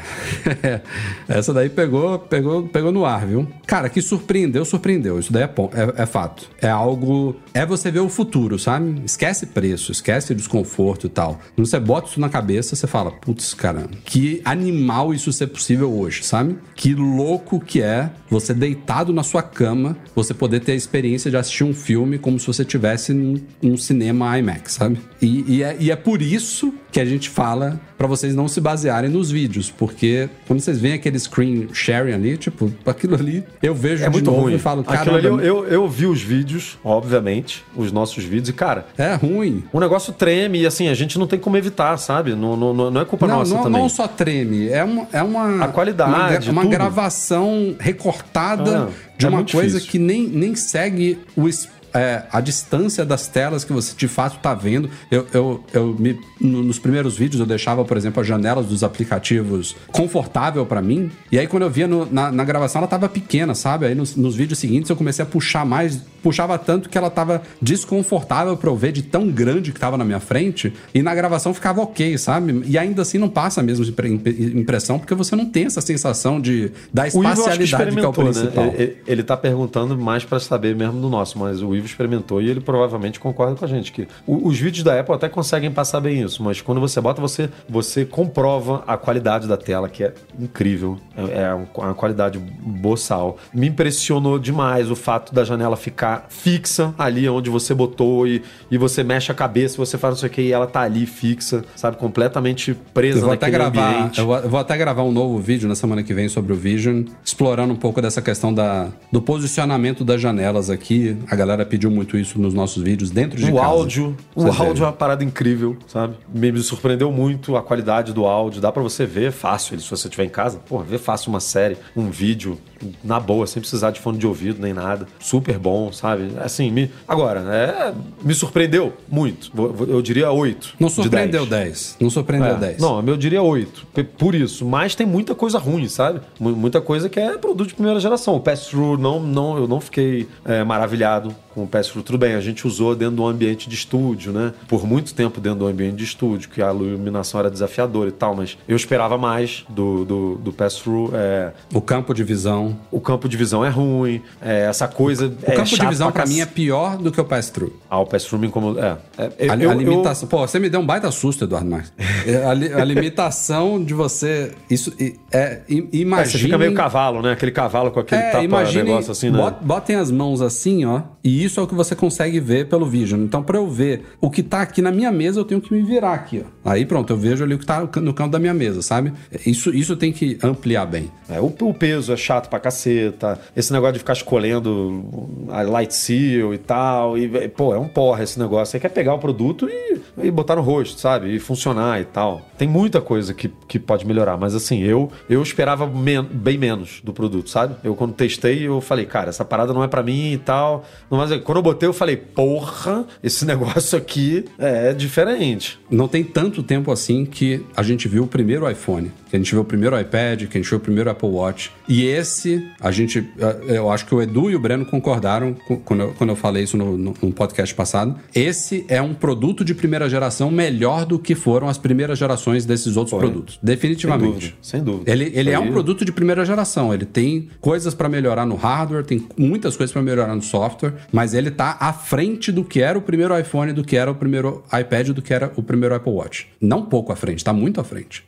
Essa daí pegou, pegou, pegou no ar, viu? Cara, que surpreendeu, surpreendeu. Isso daí é, é, é fato. É algo. É você ver o futuro, sabe? Esquece preço, esquece desconforto e tal. Quando você bota isso na cabeça, você fala, putz, cara, que animal isso ser possível hoje, sabe? Que louco que é você deitado na sua cama, você poder ter a experiência de assistir um filme como se você tivesse num, num cinema IMAX, sabe? E, e é, e é por isso que a gente fala pra vocês não se basearem nos vídeos, porque quando vocês veem aquele screen sharing ali, tipo, aquilo ali, eu vejo É muito ruim. e falo, caramba, eu, eu, eu vi os vídeos, obviamente, os nossos vídeos, e, cara, é ruim. o negócio treme e assim, a gente não tem como evitar, sabe? Não, não, não é culpa Não, nossa não, também. não só treme, é uma, é uma A qualidade, uma, uma gravação recortada Ah, de é uma coisa difícil. que nem, nem segue o es- é, a distância das telas que você de fato está vendo. Eu, eu, eu me- no- nos primeiros vídeos eu deixava, por exemplo, as janelas dos aplicativos confortável para mim. E aí quando eu via no- na, na gravação ela tava pequena, sabe? Aí nos, nos vídeos seguintes eu comecei a puxar mais, puxava tanto que ela tava desconfortável para eu ver de tão grande que tava na minha frente. E na gravação ficava ok, sabe? E ainda assim não passa a mesma impre- impre- impressão porque você não tem essa sensação de da O Ivo que espacialidade que, é o experimentou, principal. né? Ele, ele tá perguntando mais pra saber mesmo do nosso, mas o Ivo experimentou e ele provavelmente concorda com a gente que os vídeos da Apple até conseguem passar bem isso, mas quando você bota, você, você comprova a qualidade da tela, que é incrível. É, é um- uma qualidade boçal. Me impressionou demais o fato da janela ficar fixa ali onde você botou e, e você mexe a cabeça, você faz não sei o que, e ela tá ali fixa, sabe? Completamente presa Eu vou até naquele gravar, ambiente. eu vou, eu vou até gravar um novo vídeo na semana que vem sobre o Vision, explorando um pouco dessa questão da, do posicionamento das janelas aqui. A galera pediu muito isso nos nossos vídeos dentro de O casa. áudio, o áudio é uma parada incrível, sabe? Me, me surpreendeu muito a qualidade do áudio. Dá pra você ver fácil ele, se você estiver em casa. Pô, ver fácil uma série, um vídeo, na boa, sem precisar de fone de ouvido nem nada. Super bom, sabe? Assim, me, agora, é, me surpreendeu muito. Eu diria 8. Não de surpreendeu 10. 10. Não surpreendeu É, 10. Não, eu diria 8. pe- Por isso. Mas tem muita coisa ruim, sabe? Mu- Muita coisa que é produto de primeira geração. O pass-through, não, não, eu não fiquei é, maravilhado com o pass-through. Tudo bem, a gente usou dentro do ambiente de estúdio, né? Por muito tempo dentro do ambiente de estúdio, que a iluminação era desafiadora e tal, mas eu esperava mais do, do, do pass-through. É, O campo de visão. o campo de visão é ruim, é, essa coisa. O campo de visão, pra mim, é pior do que o pass-through. Ah, o pass-through me incomoda. É, é, A, eu- a eu- limitação. Pô, você me deu um baita susto, Eduardo Marques. É, a, li- a limitação de você. Isso é. É, Imagine. você fica meio cavalo, né? Aquele cavalo com aquele É, tapa imagine, negócio assim, né? bot- botem as mãos assim, ó, e isso é o que você consegue ver pelo Vision. Então, pra eu ver o que tá aqui na minha mesa, eu tenho que me virar aqui, ó. Aí pronto, eu vejo ali o que tá no canto da minha mesa, sabe? Isso, isso tem que ampliar bem. É, o, o peso é chato pra caceta. Esse negócio de ficar escolhendo a light seal e tal. E, pô, é um porra esse negócio. Você quer pegar o produto e, e botar no rosto, sabe? E funcionar e tal. Tem muita coisa que, que pode melhorar. Mas assim, eu, eu esperava men- bem menos do produto, sabe? Eu quando testei, eu falei, cara, essa parada não é pra mim e tal. Não, Quando eu botei, eu falei, porra, esse negócio aqui é diferente. Não tem tanto tempo assim que a gente viu o primeiro iPhone, que a gente viu o primeiro iPad, que a gente viu o primeiro Apple Watch. E esse, a gente. eh, Eu acho que o Edu e o Breno concordaram quando eu, quando eu falei isso no, no, no podcast passado. Esse é um produto de primeira geração melhor do que foram as primeiras gerações desses outros Foi. produtos. Sem Definitivamente. dúvida, sem dúvida. Ele, ele é um produto de primeira geração. Ele tem coisas pra melhorar no hardware, tem muitas coisas pra melhorar no software, mas ele tá à frente do que era o primeiro iPhone, do que era o primeiro iPad, do que era o primeiro Apple Watch. Não pouco à frente, tá muito à frente.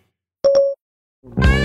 E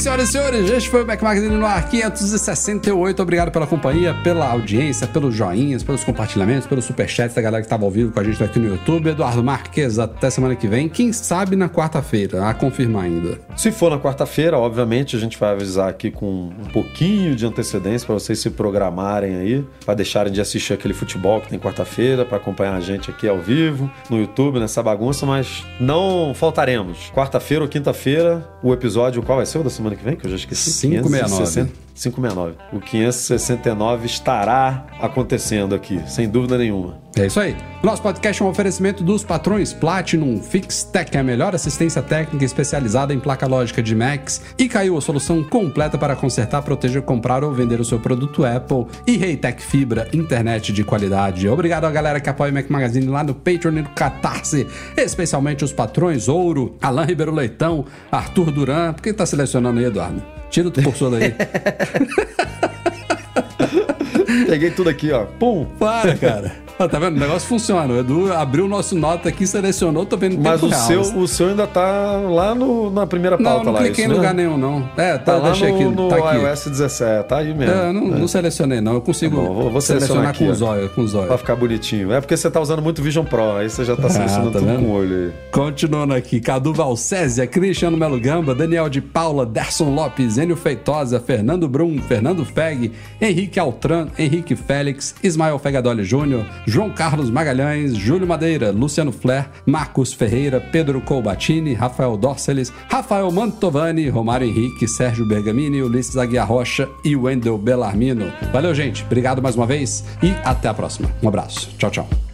senhoras e senhores. Este foi o Mac Magazine no ar 568. Obrigado pela companhia, pela audiência, pelos joinhas, pelos compartilhamentos, pelos superchats da galera que estava ao vivo com a gente aqui no YouTube. Eduardo Marques, até semana que vem. Quem sabe na quarta-feira, a confirmar ainda. Se for na quarta-feira, obviamente, a gente vai avisar aqui com um pouquinho de antecedência para vocês se programarem aí, para deixarem de assistir aquele futebol que tem quarta-feira, para acompanhar a gente aqui ao vivo, no YouTube, nessa bagunça, mas não faltaremos. Quarta-feira ou quinta-feira, o episódio, qual vai ser o da semana que vem? Que eu já esqueci. 569. 569. O 569 estará acontecendo aqui, sem dúvida nenhuma. É isso aí. Nosso podcast é um oferecimento dos patrões Platinum Fixtech, a melhor assistência técnica especializada em placa lógica de Macs, e caiu a solução completa para consertar, proteger, comprar ou vender o seu produto Apple, e Reitec Fibra, internet de qualidade. Obrigado à galera que apoia o Mac Magazine lá no Patreon e no Catarse, especialmente os patrões Ouro, Alain Ribeiro Leitão, Arthur Duran. Por que tá selecionando aí, Eduardo? Tira o cursor daí. Peguei tudo aqui, ó. Pum! Para, cara. Ah, tá vendo? O negócio funciona. O Edu abriu o nosso nota aqui, selecionou, tô vendo Mas o real. seu, o seu ainda tá lá no, na primeira Não, pauta não lá. cliquei isso, em lugar nenhum, não. É, tá, Tá lá deixei no, aqui. no tá aqui. iOS 17, tá aí mesmo. É, não, não selecionei, não. Eu consigo Tá bom, vou- vou selecionar selecionar aqui, com ó. o zóio, com o zóio. Pra ficar bonitinho. É porque você tá usando muito Vision Pro, aí você já tá selecionando tá tudo vendo? com o olho aí. Continuando aqui, Cadu Valcésia, Cristiano Melo Gamba, Daniel de Paula, Derson Lopes, Enio Feitosa, Fernando Brum, Fernando Feg, Henrique Altran, Henrique Félix, Ismael Fegadoli Júnior, João Carlos Magalhães, Júlio Madeira, Luciano Flair, Marcos Ferreira, Pedro Colbatini, Rafael Dorceles, Rafael Mantovani, Romário Henrique, Sérgio Bergamini, Ulisses Aguiar Rocha e Wendel Bellarmino. Valeu, gente. Obrigado mais uma vez e até a próxima. Um abraço. Tchau, tchau.